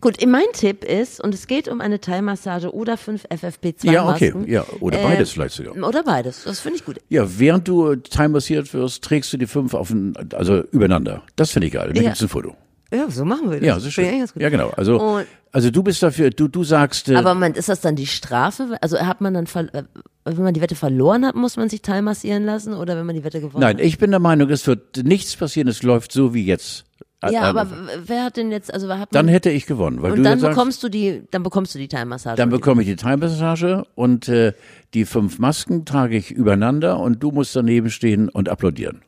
Gut, mein Tipp ist, und es geht um eine Thai-Massage oder fünf FFP2-Masken. Ja, okay. Ja, oder Äh, beides vielleicht sogar. Oder beides, das finde ich gut. Ja, während du timemassiert wirst, trägst du die fünf auf ein, also übereinander. Das finde ich geil. Da Ja. gibt's ein Foto. Ja, so machen wir das. Ja, ist schön. Ja, genau. Also, Und- also du bist dafür, du, du sagst, äh, Aber Moment, ist das dann die Strafe? Also hat man dann, äh, wenn man die Wette verloren hat, muss man sich teilmassieren lassen oder wenn man die Wette gewonnen nein, hat? ich bin der Meinung, es wird nichts passieren, es läuft so wie jetzt. Ja, Äh, aber äh, w- wer hat denn jetzt, also hat man, dann hätte ich gewonnen, weil und du dann sagst, bekommst du die, dann bekommst du die Teilmassage. dann bekomme ich die Time-Massage und äh, die fünf Masken trage ich übereinander und du musst daneben stehen und applaudieren.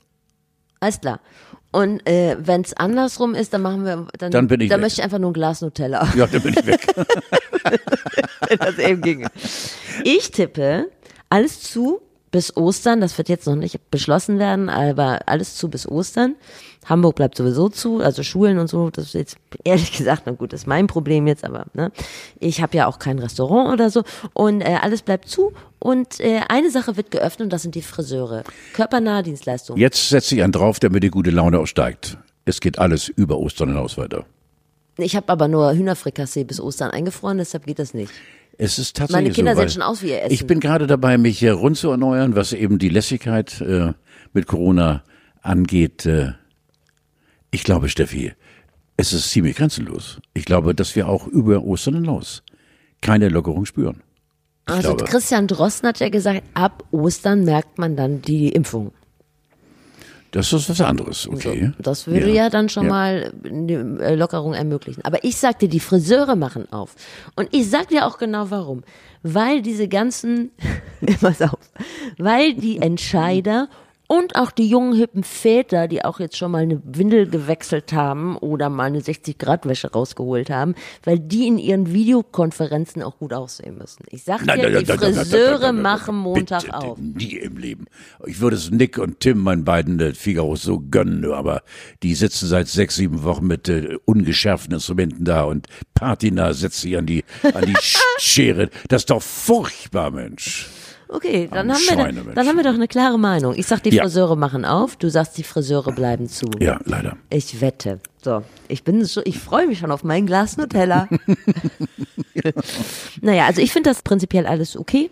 Alles klar. Und äh, wenn es andersrum ist, dann machen wir, dann, Dann bin ich dann weg. möchte ich einfach nur ein Glas Nutella. Ja, dann bin ich weg. [LAUGHS] wenn das eben ginge. Ich tippe, alles zu bis Ostern, das wird jetzt noch nicht beschlossen werden, aber alles zu bis Ostern. Hamburg bleibt sowieso zu, also Schulen und so, das ist jetzt [LAUGHS] ehrlich gesagt, na gut, das ist mein Problem jetzt, aber ne, ich habe ja auch kein Restaurant oder so und äh, alles bleibt zu und äh, eine Sache wird geöffnet und das sind die Friseure. Körpernahe Dienstleistungen. Jetzt setze ich einen drauf, damit die gute Laune auch steigt. Es geht alles über Ostern hinaus weiter. Ich habe aber nur Hühnerfrikassee bis Ostern eingefroren, deshalb geht das nicht. Es ist tatsächlich Meine Kinder so, sehen schon aus wie ihr Essen. Ich bin gerade dabei, mich hier rund zu erneuern, was eben die Lässigkeit äh, mit Corona angeht. Äh, ich glaube, Steffi, es ist ziemlich grenzenlos. Ich glaube, dass wir auch über Ostern hinaus keine Lockerung spüren. Ich Also glaube, Christian Drosten hat ja gesagt, ab Ostern merkt man dann die Impfung. das ist was anderes, okay. Das würde ja, dann schon mal eine äh, Lockerung ermöglichen. Aber ich sagte, die Friseure machen auf. Und ich sag dir auch genau warum. Weil diese ganzen, [LAUGHS] pass auf, weil die Entscheider und auch die jungen hippen Väter, die auch jetzt schon mal eine Windel gewechselt haben oder mal eine 60-Grad-Wäsche rausgeholt haben, weil die in ihren Videokonferenzen auch gut aussehen müssen. Ich sag dir, die Friseure machen Montag bitte, auf. Nie im Leben. Ich würde es Nick und Tim, meinen beiden äh, Figaros, so gönnen, aber die sitzen seit sechs, sieben Wochen mit äh, ungeschärften Instrumenten da und Patina setzt sich an die, an die Sch- [LAUGHS] Schere. Das ist doch furchtbar, Mensch. Okay, dann haben, wir da, Schweinemenschen. dann haben wir doch eine klare Meinung. Ich sag, die Ja. Friseure machen auf, du sagst, die Friseure bleiben zu. Ja, leider. Ich wette. So, ich bin so, ich freue mich schon auf mein Glas Nutella. [LAUGHS] [LAUGHS] naja, also ich finde das prinzipiell alles okay.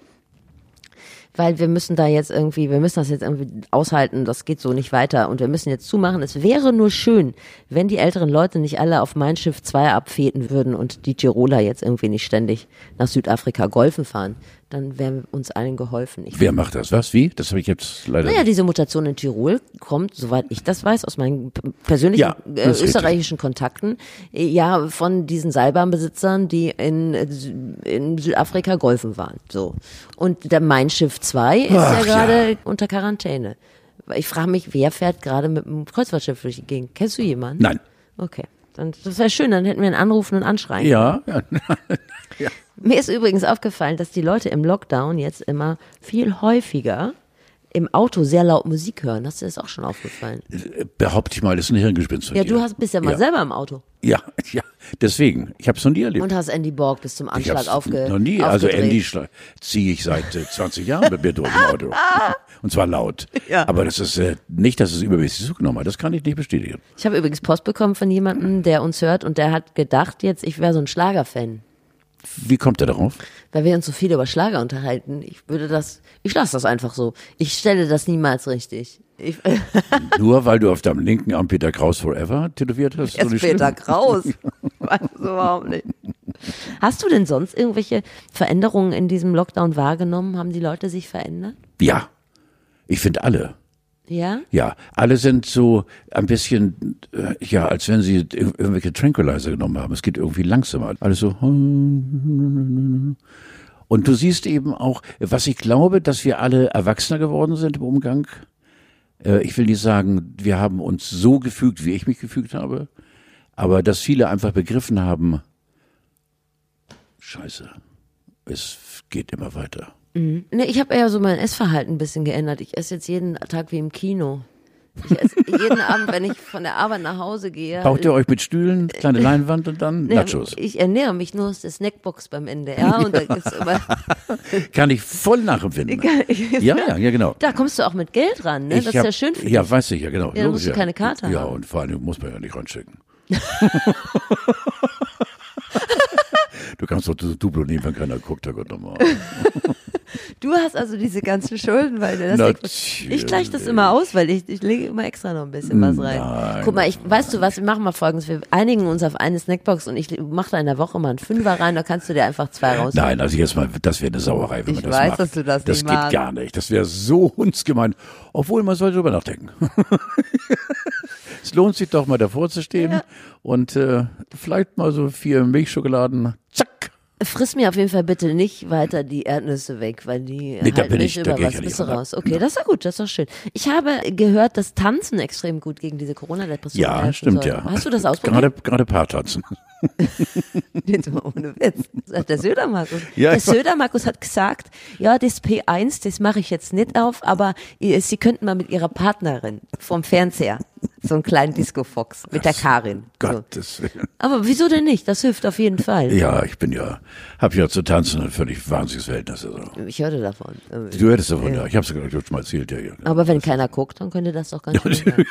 Weil wir müssen da jetzt irgendwie, wir müssen das jetzt irgendwie aushalten, das geht so nicht weiter und wir müssen jetzt zumachen. Es wäre nur schön, wenn die älteren Leute nicht alle auf mein Schiff 2 abfäden würden und die Tiroler jetzt irgendwie nicht ständig nach Südafrika golfen fahren. Dann wäre uns allen geholfen. Ich Wer macht das? Was? Wie? Das habe ich jetzt leider. naja, diese Mutation in Tirol kommt, soweit ich das weiß, aus meinen persönlichen Ja, äh, österreichischen Kontakten, äh, ja, von diesen Seilbahnbesitzern, die in, in Südafrika golfen waren. So. Und der Mein Schiff 2 ist ja Ach, gerade unter Quarantäne. Ich frage mich, wer fährt gerade mit einem Kreuzfahrtschiff durch die Gegend? Kennst du jemanden? Nein. Okay. Dann, das wäre schön, dann hätten wir einen anrufen und anschreien. Ja, ja. [LAUGHS] Mir ist übrigens aufgefallen, dass die Leute im Lockdown jetzt immer viel häufiger im Auto sehr laut Musik hören. Hast du das auch schon aufgefallen? behaupte ich mal, das ist ein Hirngespinst von Ja, dir. du hast, bist ja mal Ja. selber im Auto Ja, [LAUGHS] ja. Deswegen. Ich habe es noch nie erlebt. und hast Andy Borg bis zum Anschlag hab's aufge noch nie. Also. Andy ziehe ich seit äh, 20 Jahren mit mir durch im Auto. [LAUGHS] Und zwar laut. Ja. Aber das ist äh, nicht, dass es übermäßig zugenommen hat. Das kann ich nicht bestätigen. Ich habe übrigens Post bekommen von jemandem, der uns hört und der hat gedacht jetzt, ich wäre so ein Schlagerfan. Wie kommt er darauf? Weil wir uns so viel über Schlager unterhalten. Ich würde das, ich lasse das einfach so. Ich stelle das niemals richtig. Ich, [LAUGHS] Nur weil du auf deinem linken Arm Peter Kraus Forever tätowiert hast? Erst so Peter? Kraus. [LAUGHS] Weiß überhaupt nicht. Hast du denn sonst irgendwelche Veränderungen in diesem Lockdown wahrgenommen? Haben die Leute sich verändert? Ja. Ich finde alle. Ja? Ja, alle sind so ein bisschen, äh, ja, als wenn sie ir- irgendwelche Tranquilizer genommen haben. Es geht irgendwie langsamer. Alles so. Und du siehst eben auch, was ich glaube, dass wir alle erwachsener geworden sind im Umgang. Äh, Ich will nicht sagen, wir haben uns so gefügt, wie ich mich gefügt habe, aber dass viele einfach begriffen haben, scheiße, es geht immer weiter. Nee, ich habe eher so mein Essverhalten ein bisschen geändert. Ich esse jetzt jeden Tag wie im Kino. Ich esse jeden Abend, wenn ich von der Arbeit nach Hause gehe. Braucht ihr euch mit Stühlen, kleine Leinwand und dann Nee, Nachos? Ich ernähre mich nur aus der Snackbox beim NDR [LAUGHS] und da gibt's immer, [LAUGHS] Kann ich voll nachempfinden. [LAUGHS] Ja, ja, ja, genau. da kommst du auch mit Geld ran, ne? Ich das ist hab- ja schön für dich. Ja, weiß ich, ja, genau. Ja, dann musst du keine Karte Ja, haben. und vor allem muss man ja nicht reinschicken. Du kannst doch das Duplo nehmen, wenn keiner guckt, Herr Gott nochmal. [LAUGHS] Du hast also diese ganzen Schulden, weil du das. Ich gleiche das immer aus, weil ich, ich lege immer extra noch ein bisschen was rein. Nein. Guck mal, ich, weißt du was, wir machen mal folgendes. Wir einigen uns auf eine Snackbox und ich mache da in der Woche mal einen Fünfer rein, da kannst du dir einfach zwei raus. Nein, also jetzt mal, das wäre eine Sauerei, wenn Ich man das weiß, macht. dass du das Das nicht geht magst. gar nicht. Das wäre so [LAUGHS] hundsgemein. Obwohl, man sollte drüber nachdenken. [LAUGHS] es lohnt sich doch mal davor zu stehen und äh, vielleicht mal so vier Milchschokoladen, zack. Friss mir auf jeden Fall bitte nicht weiter die Erdnüsse weg, weil die Nee, da halten bin nicht ich- über was ja bist du raus. Okay, das ist ja gut, das ist doch schön. Ich habe gehört, dass Tanzen extrem gut gegen diese Corona-Depression Ja, stimmt soll. ja. Hast du das ausprobiert? Gerade, gerade Paartanzen. [LAUGHS] Jetzt mal ohne Witz. Der Söder-Markus. Ja, der. Söder-Markus hat gesagt, ja, das P1, das mache ich jetzt nicht auf, aber äh, Sie könnten mal mit Ihrer Partnerin vom Fernseher so einen kleinen Disco-Fox mit der Karin. So. Gottes Willen. Aber wieso denn nicht? Das hilft auf jeden Fall. Ja, ich bin ja, hab ja zu tanzen ein völlig wahnsinniges Verhältnis. Also. Ich hörte davon. Du hättest davon, ja. Ich hab's ja gerade schon mal erzählt, ja. Ja, Aber wenn keiner guckt, dann könnte das doch ganz [LAUGHS] schön sein.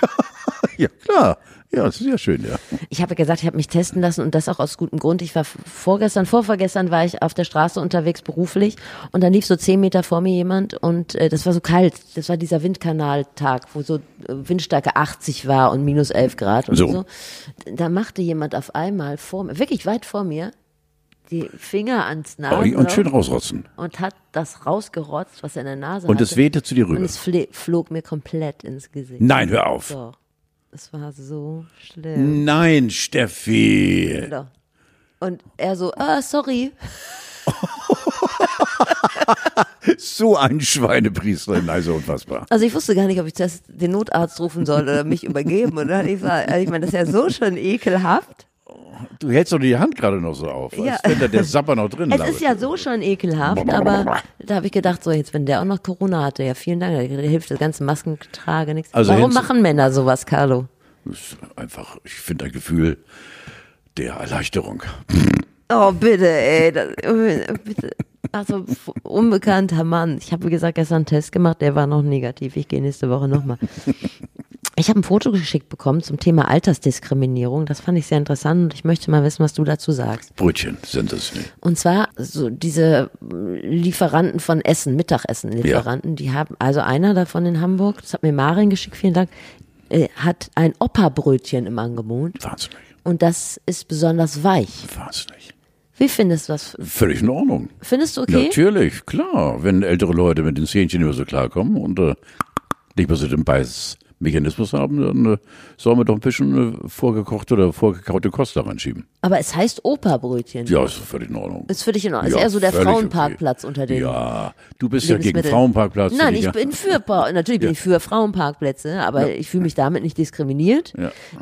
ja klar. Ja, das ist ja schön, ja. Ich habe gesagt, ich habe mich testen lassen und das auch aus gutem Grund. Ich war vorgestern, vorvergestern war ich auf der Straße unterwegs beruflich und dann lief so zehn Meter vor mir jemand und äh, das war so kalt. Das war dieser Windkanaltag, wo so äh, Windstärke 80 war und minus 11 Grad und so. So. Da machte jemand auf einmal vor mir, wirklich weit vor mir, die Finger ans Oh, Nasenloch und schön rausrotzen. und hat das rausgerotzt, was er in der Nase Und hatte. es wehte zu dir Und rüber. es fle- flog mir komplett ins Gesicht. Nein, hör auf. Doch. Es war so schlimm. Nein, Steffi. Und er so, ah, sorry. [LAUGHS] So ein Schweinepriester. Also unfassbar. Also ich wusste gar nicht, ob ich das, den Notarzt rufen soll oder mich übergeben. Oder? Ich, war, also ich meine, das ist ja so schon ekelhaft. Du hältst doch die Hand gerade noch so auf, als Ja. wenn da der Sapper noch drin Es ist ja so schon ekelhaft, aber da habe ich gedacht, so jetzt, wenn der auch noch Corona hatte, ja vielen Dank, da hilft das ganze Maskentrage nichts. Also Warum machen Männer sowas, Carlo? Das ist einfach, ich finde ein Gefühl der Erleichterung. Oh, bitte, ey. Das, bitte. Also unbekannter Mann. Ich habe, wie gesagt, gestern einen Test gemacht, der war noch negativ. Ich gehe nächste Woche nochmal. Ich habe ein Foto geschickt bekommen zum Thema Altersdiskriminierung. Das fand ich sehr interessant und ich möchte mal wissen, was du dazu sagst. Brötchen sind es nicht. Und zwar so diese Lieferanten von Essen, Mittagessen-Lieferanten, die haben, also einer davon in Hamburg, das hat mir Marin geschickt, vielen Dank, äh, hat ein Opa-Brötchen im Angebot Wahnsinnig. und das ist besonders weich. Wahnsinnig. Wie findest du das? Völlig in Ordnung. Findest du okay? Natürlich, klar. Wenn ältere Leute mit den Zähnchen immer so klarkommen und äh, nicht mehr so den Beißmechanismus haben, dann äh, soll man doch ein bisschen äh, vorgekochte oder vorgekaute Kost da reinschieben. Aber es heißt Opa-Brötchen. Ja, ist völlig in Ordnung. Ist dich in Ordnung. Ja, ist eher so der völlig Frauenparkplatz okay. unter den Ja, du bist ja gegen. Frauenparkplatz. Nein, ich ja. bin für, [LAUGHS] natürlich bin ich für Frauenparkplätze, aber ich fühle mich damit nicht diskriminiert,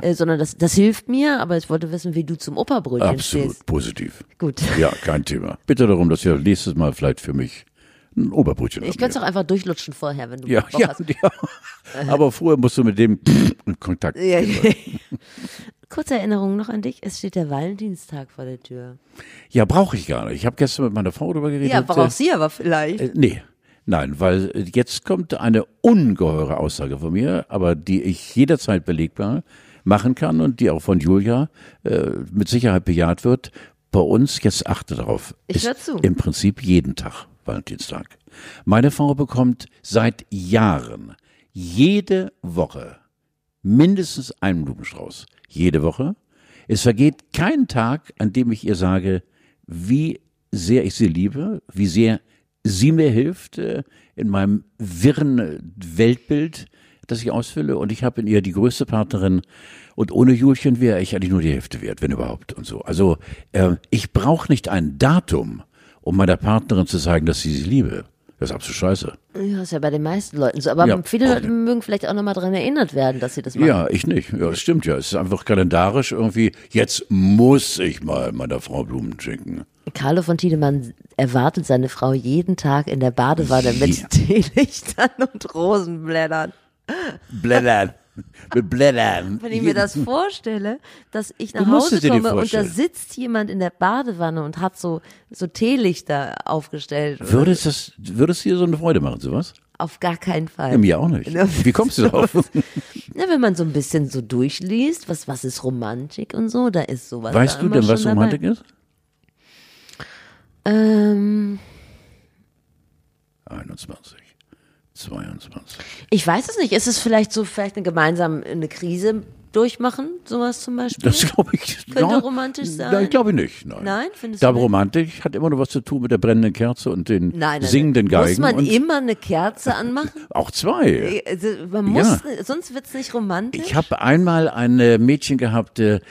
äh, sondern das, das hilft mir, aber ich wollte wissen, wie du zum Opa-Brötchen Absolut stehst. positiv. Gut. Ja, kein Thema. Bitte darum, dass ihr nächstes Mal vielleicht für mich ein Oberbrötchen Ich könnte es auch einfach durchlutschen vorher, wenn du ja, Bock ja, hast. [LAUGHS] ja. Aber vorher musst du mit dem [LAUGHS] in Kontakt Ja, gehen. [LAUGHS] Kurze Erinnerung noch an dich, es steht der Valentinstag vor der Tür. Ja, brauche ich gar nicht. Ich habe gestern mit meiner Frau darüber geredet. Ja, brauchst sie aber vielleicht. Äh, nee. Nein, weil äh, jetzt kommt eine ungeheure Aussage von mir, aber die ich jederzeit belegbar machen kann und die auch von Julia äh, mit Sicherheit bejaht wird. Bei uns, jetzt achte darauf, Ich ist zu. im Prinzip jeden Tag Valentinstag. Meine Frau bekommt seit Jahren jede Woche mindestens einen Blumenstrauß. Jede Woche. Es vergeht kein Tag, an dem ich ihr sage, wie sehr ich sie liebe, wie sehr sie mir hilft äh, in meinem wirren Weltbild, das ich ausfülle. Und ich habe in ihr die größte Partnerin. Und ohne Julchen wäre ich eigentlich nur die Hälfte wert, wenn überhaupt und so. Also äh, ich brauche nicht ein Datum, um meiner Partnerin zu sagen, dass ich sie liebe. Das ist absolut scheiße. Ja, ist ja bei den meisten Leuten so. Aber Ja, viele Leute mögen vielleicht auch nochmal dran erinnert werden, dass sie das machen. Ja, ich nicht. Ja, das stimmt ja. Es ist einfach kalendarisch irgendwie, jetzt muss ich mal meiner Frau Blumen schenken. Carlo von Tiedemann erwartet seine Frau jeden Tag in der Badewanne Ja. mit [LAUGHS] Teelichtern und Rosenblättern. Blättern. [LAUGHS] Mit Blättern. Wenn ich mir das [LAUGHS] vorstelle, dass ich nach Hause komme und da sitzt jemand in der Badewanne und hat so, so Teelichter aufgestellt. Würde es, das, würde es dir so eine Freude machen, sowas? Auf gar keinen Fall. Ja, mir auch nicht. Wie kommst du darauf? [LAUGHS] Na, wenn man so ein bisschen so durchliest, was, was ist Romantik und so, da ist sowas. Weißt du denn, was Romantik dabei. ist? Ähm, 21, 22. ich weiß es nicht. Ist es vielleicht so, vielleicht eine gemeinsame eine Krise durchmachen, sowas zum Beispiel? Das glaube ich. [LAUGHS] Könnte ja, romantisch sein? Nein, glaube ich nicht. Nein, Nein? Findest da du nicht? Romantik hat immer nur was zu tun mit der brennenden Kerze und den nein, nein, singenden. Geigen. Muss man immer eine Kerze anmachen? [LAUGHS] auch zwei. Also, man muss, Ja. sonst wird's nicht romantisch. Ich habe einmal ein Mädchen gehabt, äh,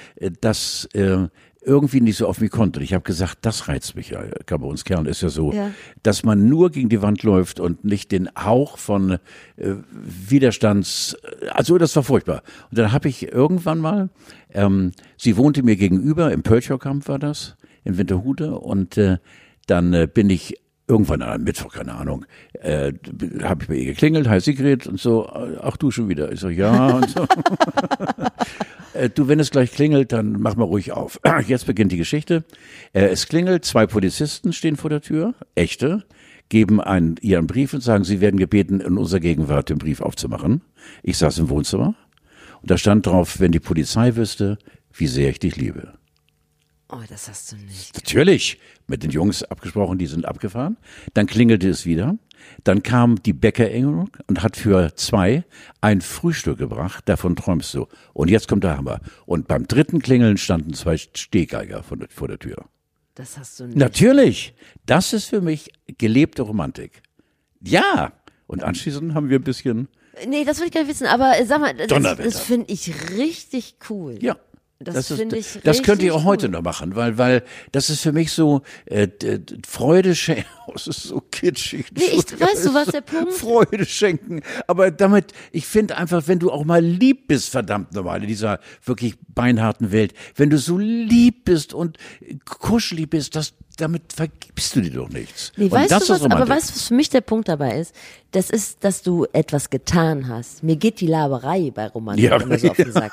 das äh, irgendwie nicht so auf mich konnte. Ich habe gesagt, das reizt mich ja. Kerlen ist ja so, Ja. dass man nur gegen die Wand läuft und nicht den Hauch von äh, Widerstands. Also das war furchtbar. Und dann habe ich irgendwann mal, ähm, sie wohnte mir gegenüber im Pölchow-Kamp war das in Winterhude und äh, dann äh, bin ich irgendwann an einem Mittwoch, keine Ahnung, äh, habe ich bei ihr geklingelt, hi Sigrid und so, ach du schon wieder. Ich so, ja [LAUGHS] und so. Äh, Du, wenn es gleich klingelt, dann mach mal ruhig auf. [CLEARS THROAT] Jetzt beginnt die Geschichte. Äh, Es klingelt, zwei Polizisten stehen vor der Tür, echte, geben einen, ihr einen Brief und sagen, sie werden gebeten, in unserer Gegenwart den Brief aufzumachen. Ich saß im Wohnzimmer und da stand drauf, wenn die Polizei wüsste, wie sehr ich dich liebe. oh, das hast du nicht. Natürlich, mit den Jungs abgesprochen, die sind abgefahren. Dann klingelte es wieder. Dann kam die Bäckerengelung und hat für zwei ein Frühstück gebracht. Davon träumst du. Und jetzt kommt der Hammer. Und beim dritten Klingeln standen zwei Stehgeiger vor der, Tür. Das hast du nicht. Natürlich, das ist für mich gelebte Romantik. Ja. Und anschließend haben wir ein bisschen, Nee, das will ich gar nicht wissen, aber äh, sag mal, das, das finde ich richtig cool. ja. Das ist- finde ich Das könnt ihr auch heute cool. noch machen, weil, weil das ist für mich so äh, Freude schenken. [LAUGHS] Oh, es ist so kitschig. Nee, ich- weißt du, was der Punkt- Freude schenken. Aber damit, ich finde einfach, wenn du auch mal lieb bist, verdammt normal, in dieser wirklich beinharten Welt, wenn du so lieb bist und kuschelig bist, das, damit vergibst du dir doch nichts. Nee, und weißt das du was, aber weißt du, was für mich der Punkt dabei ist? Das ist, dass du etwas getan hast. Mir geht die Laberei bei Romantik Ja, immer so auf [LAUGHS] den Sack.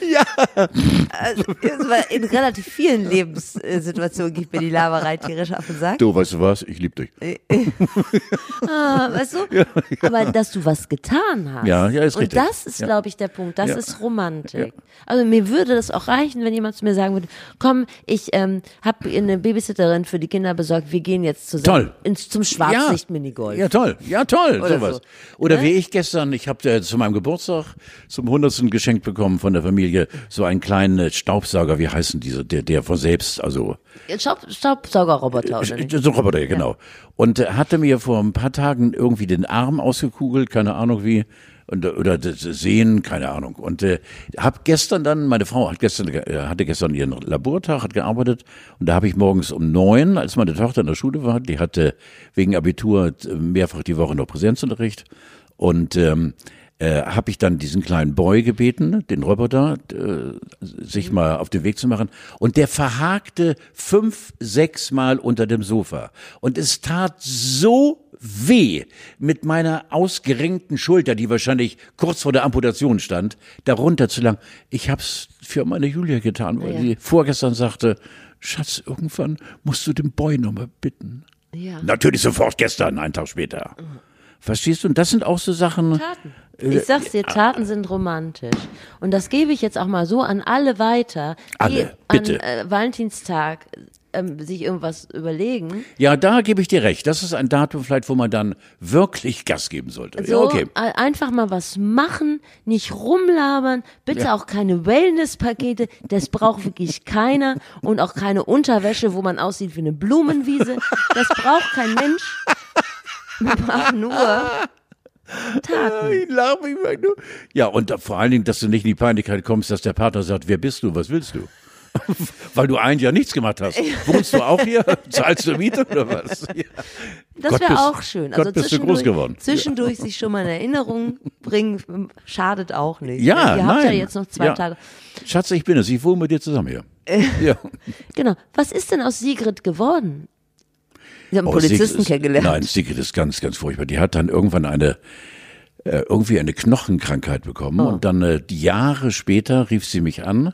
ja. Also, in relativ vielen Lebenssituationen gibt mir die Laberei tierisch auf den Sack. Du, weißt du was? Ich liebe dich. Ah, weißt du? [LAUGHS] Aber dass du was getan hast. Ja, ja, ist Und richtig. das ist, Ja. glaube ich, der Punkt. Das Ja. ist Romantik. Also mir würde das auch reichen, wenn jemand zu mir sagen würde, komm, ich ähm, habe eine Babysitterin für die Kinder besorgt, wir gehen jetzt zusammen Toll. ins, zum Schwarzlicht-Minigolf. Ja, toll. Ja, toll. Oder sowas. so. Oder wie ich gestern, ich habe äh, zu meinem Geburtstag zum hundertsten geschenkt bekommen von der Familie so einen kleinen äh, Staubsauger, wie heißen diese, der, der von selbst, also Staub, Staubsaugerroboter, oder so Roboter, ja, genau. Und äh, hatte mir vor ein paar Tagen irgendwie den Arm ausgekugelt, keine Ahnung wie, und, oder das Sehen, keine Ahnung. Und äh, hab gestern dann, meine Frau hat gestern, äh, hatte gestern ihren Labortag, hat gearbeitet und da habe ich morgens um neun, als meine Tochter in der Schule war, die hatte wegen Abitur äh, mehrfach die Woche noch Präsenzunterricht und ähm, äh, habe ich dann diesen kleinen Boy gebeten, den Roboter, äh, sich mal auf den Weg zu machen. Und der verhakte fünf, sechs Mal unter dem Sofa. Und es tat so weh mit meiner ausgerenkten Schulter, die wahrscheinlich kurz vor der Amputation stand, darunter zu lang. Ich hab's für meine Julia getan, weil Ja. sie vorgestern sagte, Schatz, irgendwann musst du den Boy nochmal bitten. Ja. Natürlich sofort gestern, einen Tag später. Verstehst du? Und das sind auch so Sachen. Taten. Ich sag's dir, Taten sind romantisch. Und das gebe ich jetzt auch mal so an alle weiter, die Alle, bitte. an äh, Valentinstag ähm, sich irgendwas überlegen. Ja, da gebe ich dir recht. Das ist ein Datum vielleicht, wo man dann wirklich Gas geben sollte. So ja, okay. äh, einfach mal was machen, nicht rumlabern, bitte Ja. auch keine Wellnesspakete, das braucht wirklich keiner und auch keine Unterwäsche, wo man aussieht wie eine Blumenwiese. Das braucht kein Mensch. Wir brauchen nur Taten. Ich lache mich mal nur. Ja, und vor allen Dingen, dass du nicht in die Peinlichkeit kommst, dass der Partner sagt, wer bist du, was willst du? [LAUGHS] Weil du ein Jahr nichts gemacht hast. [LAUGHS] Wohnst du auch hier? Zahlst du Miete oder was? [LAUGHS] Ja. Das Gott, wäre auch schön. Gott, Also bist du groß zwischendurch, geworden. zwischendurch sich schon mal in Erinnerung bringen, schadet auch nicht. Ja, Ihr nein. habt ja jetzt noch zwei ja. Tage. Schatz, ich bin es. Ich wohne mit dir zusammen hier. ja. Genau. Was ist denn aus Sigrid geworden? Sie haben Oh, Polizisten ist, kennengelernt. Nein, Sigrid ist ganz, ganz furchtbar. Die hat dann irgendwann eine äh, irgendwie eine Knochenkrankheit bekommen Oh. und dann äh, Jahre später rief sie mich an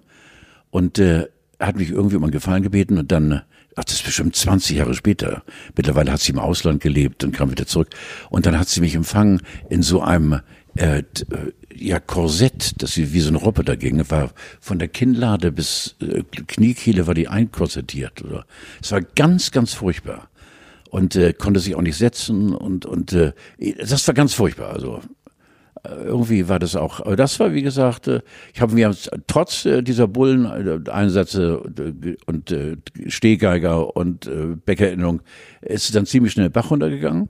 und äh, hat mich irgendwie um einen Gefallen gebeten und dann, ach, das ist bestimmt 20 Jahre später. Mittlerweile hat sie im Ausland gelebt und kam wieder zurück und dann hat sie mich empfangen in so einem äh, äh, ja, Korsett, das sie wie so eine Roppe dagegen war, von der Kinnlade bis äh, Kniekehle war die einkorsettiert. Oder? Es war ganz, ganz furchtbar und äh, konnte sich auch nicht setzen und und äh, das war ganz furchtbar. Also äh, irgendwie war das auch. Aber das war wie gesagt, äh, ich habe mir trotz äh, dieser Bullen äh, Einsätze und äh, Stehgeiger und äh, Bäckerinnung ist es dann ziemlich schnell Bach runtergegangen.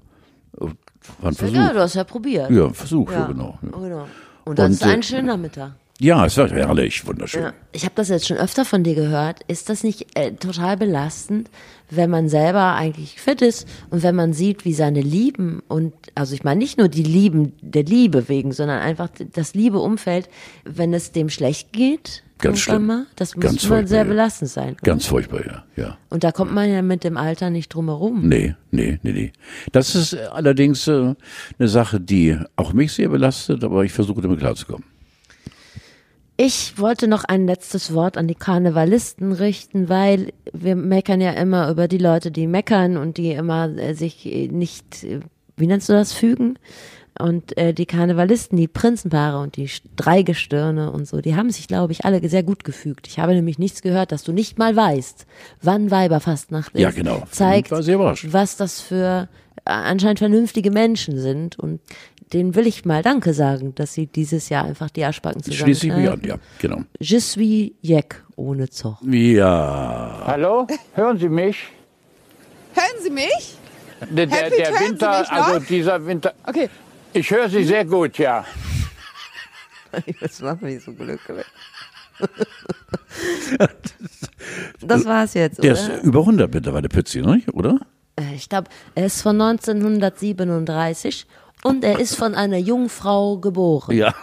War ein Versuch. Ja, du hast ja probiert. Ja, Versuch, ja, Ja, genau. Genau. Und das Und, ist ein schöner Mittag. Ja, es war herrlich, wunderschön. Ja. Ich habe das jetzt schon öfter von dir gehört. Ist das nicht äh, total belastend, wenn man selber eigentlich fit ist und wenn man sieht, wie seine Lieben und also ich meine nicht nur die Lieben der Liebe wegen, sondern einfach das liebe Umfeld, wenn es dem schlecht geht, Ganz schlimm. mal, das muss furchtbar, sehr ja. belastend sein. oder? Ganz furchtbar, ja, ja. Und da kommt man ja mit dem Alter nicht drum herum. Nee, nee, nee, nee. Das ist allerdings äh, eine Sache, die auch mich sehr belastet, aber ich versuche damit klarzukommen. Ich wollte noch ein letztes Wort an die Karnevalisten richten, weil wir meckern ja immer über die Leute, die meckern und die immer äh, sich äh, nicht, äh, wie nennst du das, fügen. Und äh, die Karnevalisten, die Prinzenpaare und die Dreigestirne und so, die haben sich, glaube ich, alle sehr gut gefügt. Ich habe nämlich nichts gehört, dass du nicht mal weißt, wann Weiberfastnacht ist. Ja, genau. Zeigt, was das für äh, anscheinend vernünftige Menschen sind. Und denen will ich mal Danke sagen, dass sie dieses Jahr einfach die Arschbacken zusammen Schließe ich mich an, ja, genau. Je suis Jack ohne Zoch. Ja, Hallo? Hören Sie mich? Hören Sie mich? Der, der, der Winter, mich also dieser Winter. Okay. Ich höre Sie sehr gut, ja. [LAUGHS] Das macht mich so glücklich. [LAUGHS] Das war's jetzt, der oder? ist über 100 mittlerweile, Pützi, ne? oder? Äh, Ich glaube, er ist von 1937 und er ist von einer Jungfrau geboren. Ja. [LAUGHS]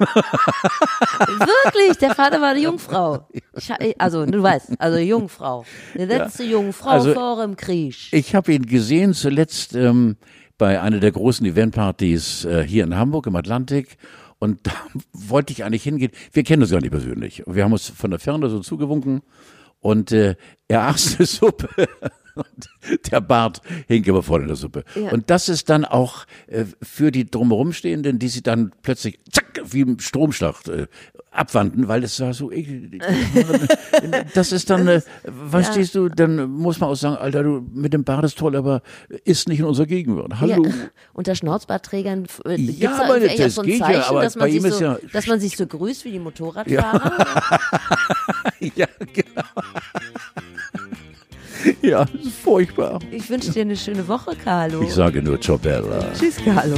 Wirklich, der Vater war eine Jungfrau. Ich, also, du weißt, also Jungfrau. Die letzte Jungfrau Also- vor dem Krieg. Ich habe ihn gesehen zuletzt ähm, bei einer der großen Eventpartys äh, hier in Hamburg im Atlantik. Und da [LAUGHS] wollte ich eigentlich hingehen. Wir kennen uns gar nicht persönlich. Wir haben uns von der Ferne so zugewunken. und äh, er aß eine Suppe. [LAUGHS] Der Bart hing immer voll in der Suppe. Ja. Und das ist dann auch äh, für die drumherum Stehenden, die sie dann plötzlich zack, wie im Stromschlag äh, abwandten, weil es war so eklig. [LAUGHS] Das ist dann, äh, verstehst du, dann muss man auch sagen, Alter, du mit dem Bart ist toll, aber ist nicht in unserer Gegenwart. Hallo. Ja, [LAUGHS] unter Schnauzbartträgern äh, Ja, da aber irgendwie das so ein geht ja, Zeichen, aber dass man, sich so, ja- dass man sich so grüßt wie die Motorradfahrer. Ja, genau. [LAUGHS] ja, das ist furchtbar. Ich wünsche dir eine schöne Woche, Carlo. Ich sage nur Ciao Tschüss, Carlo.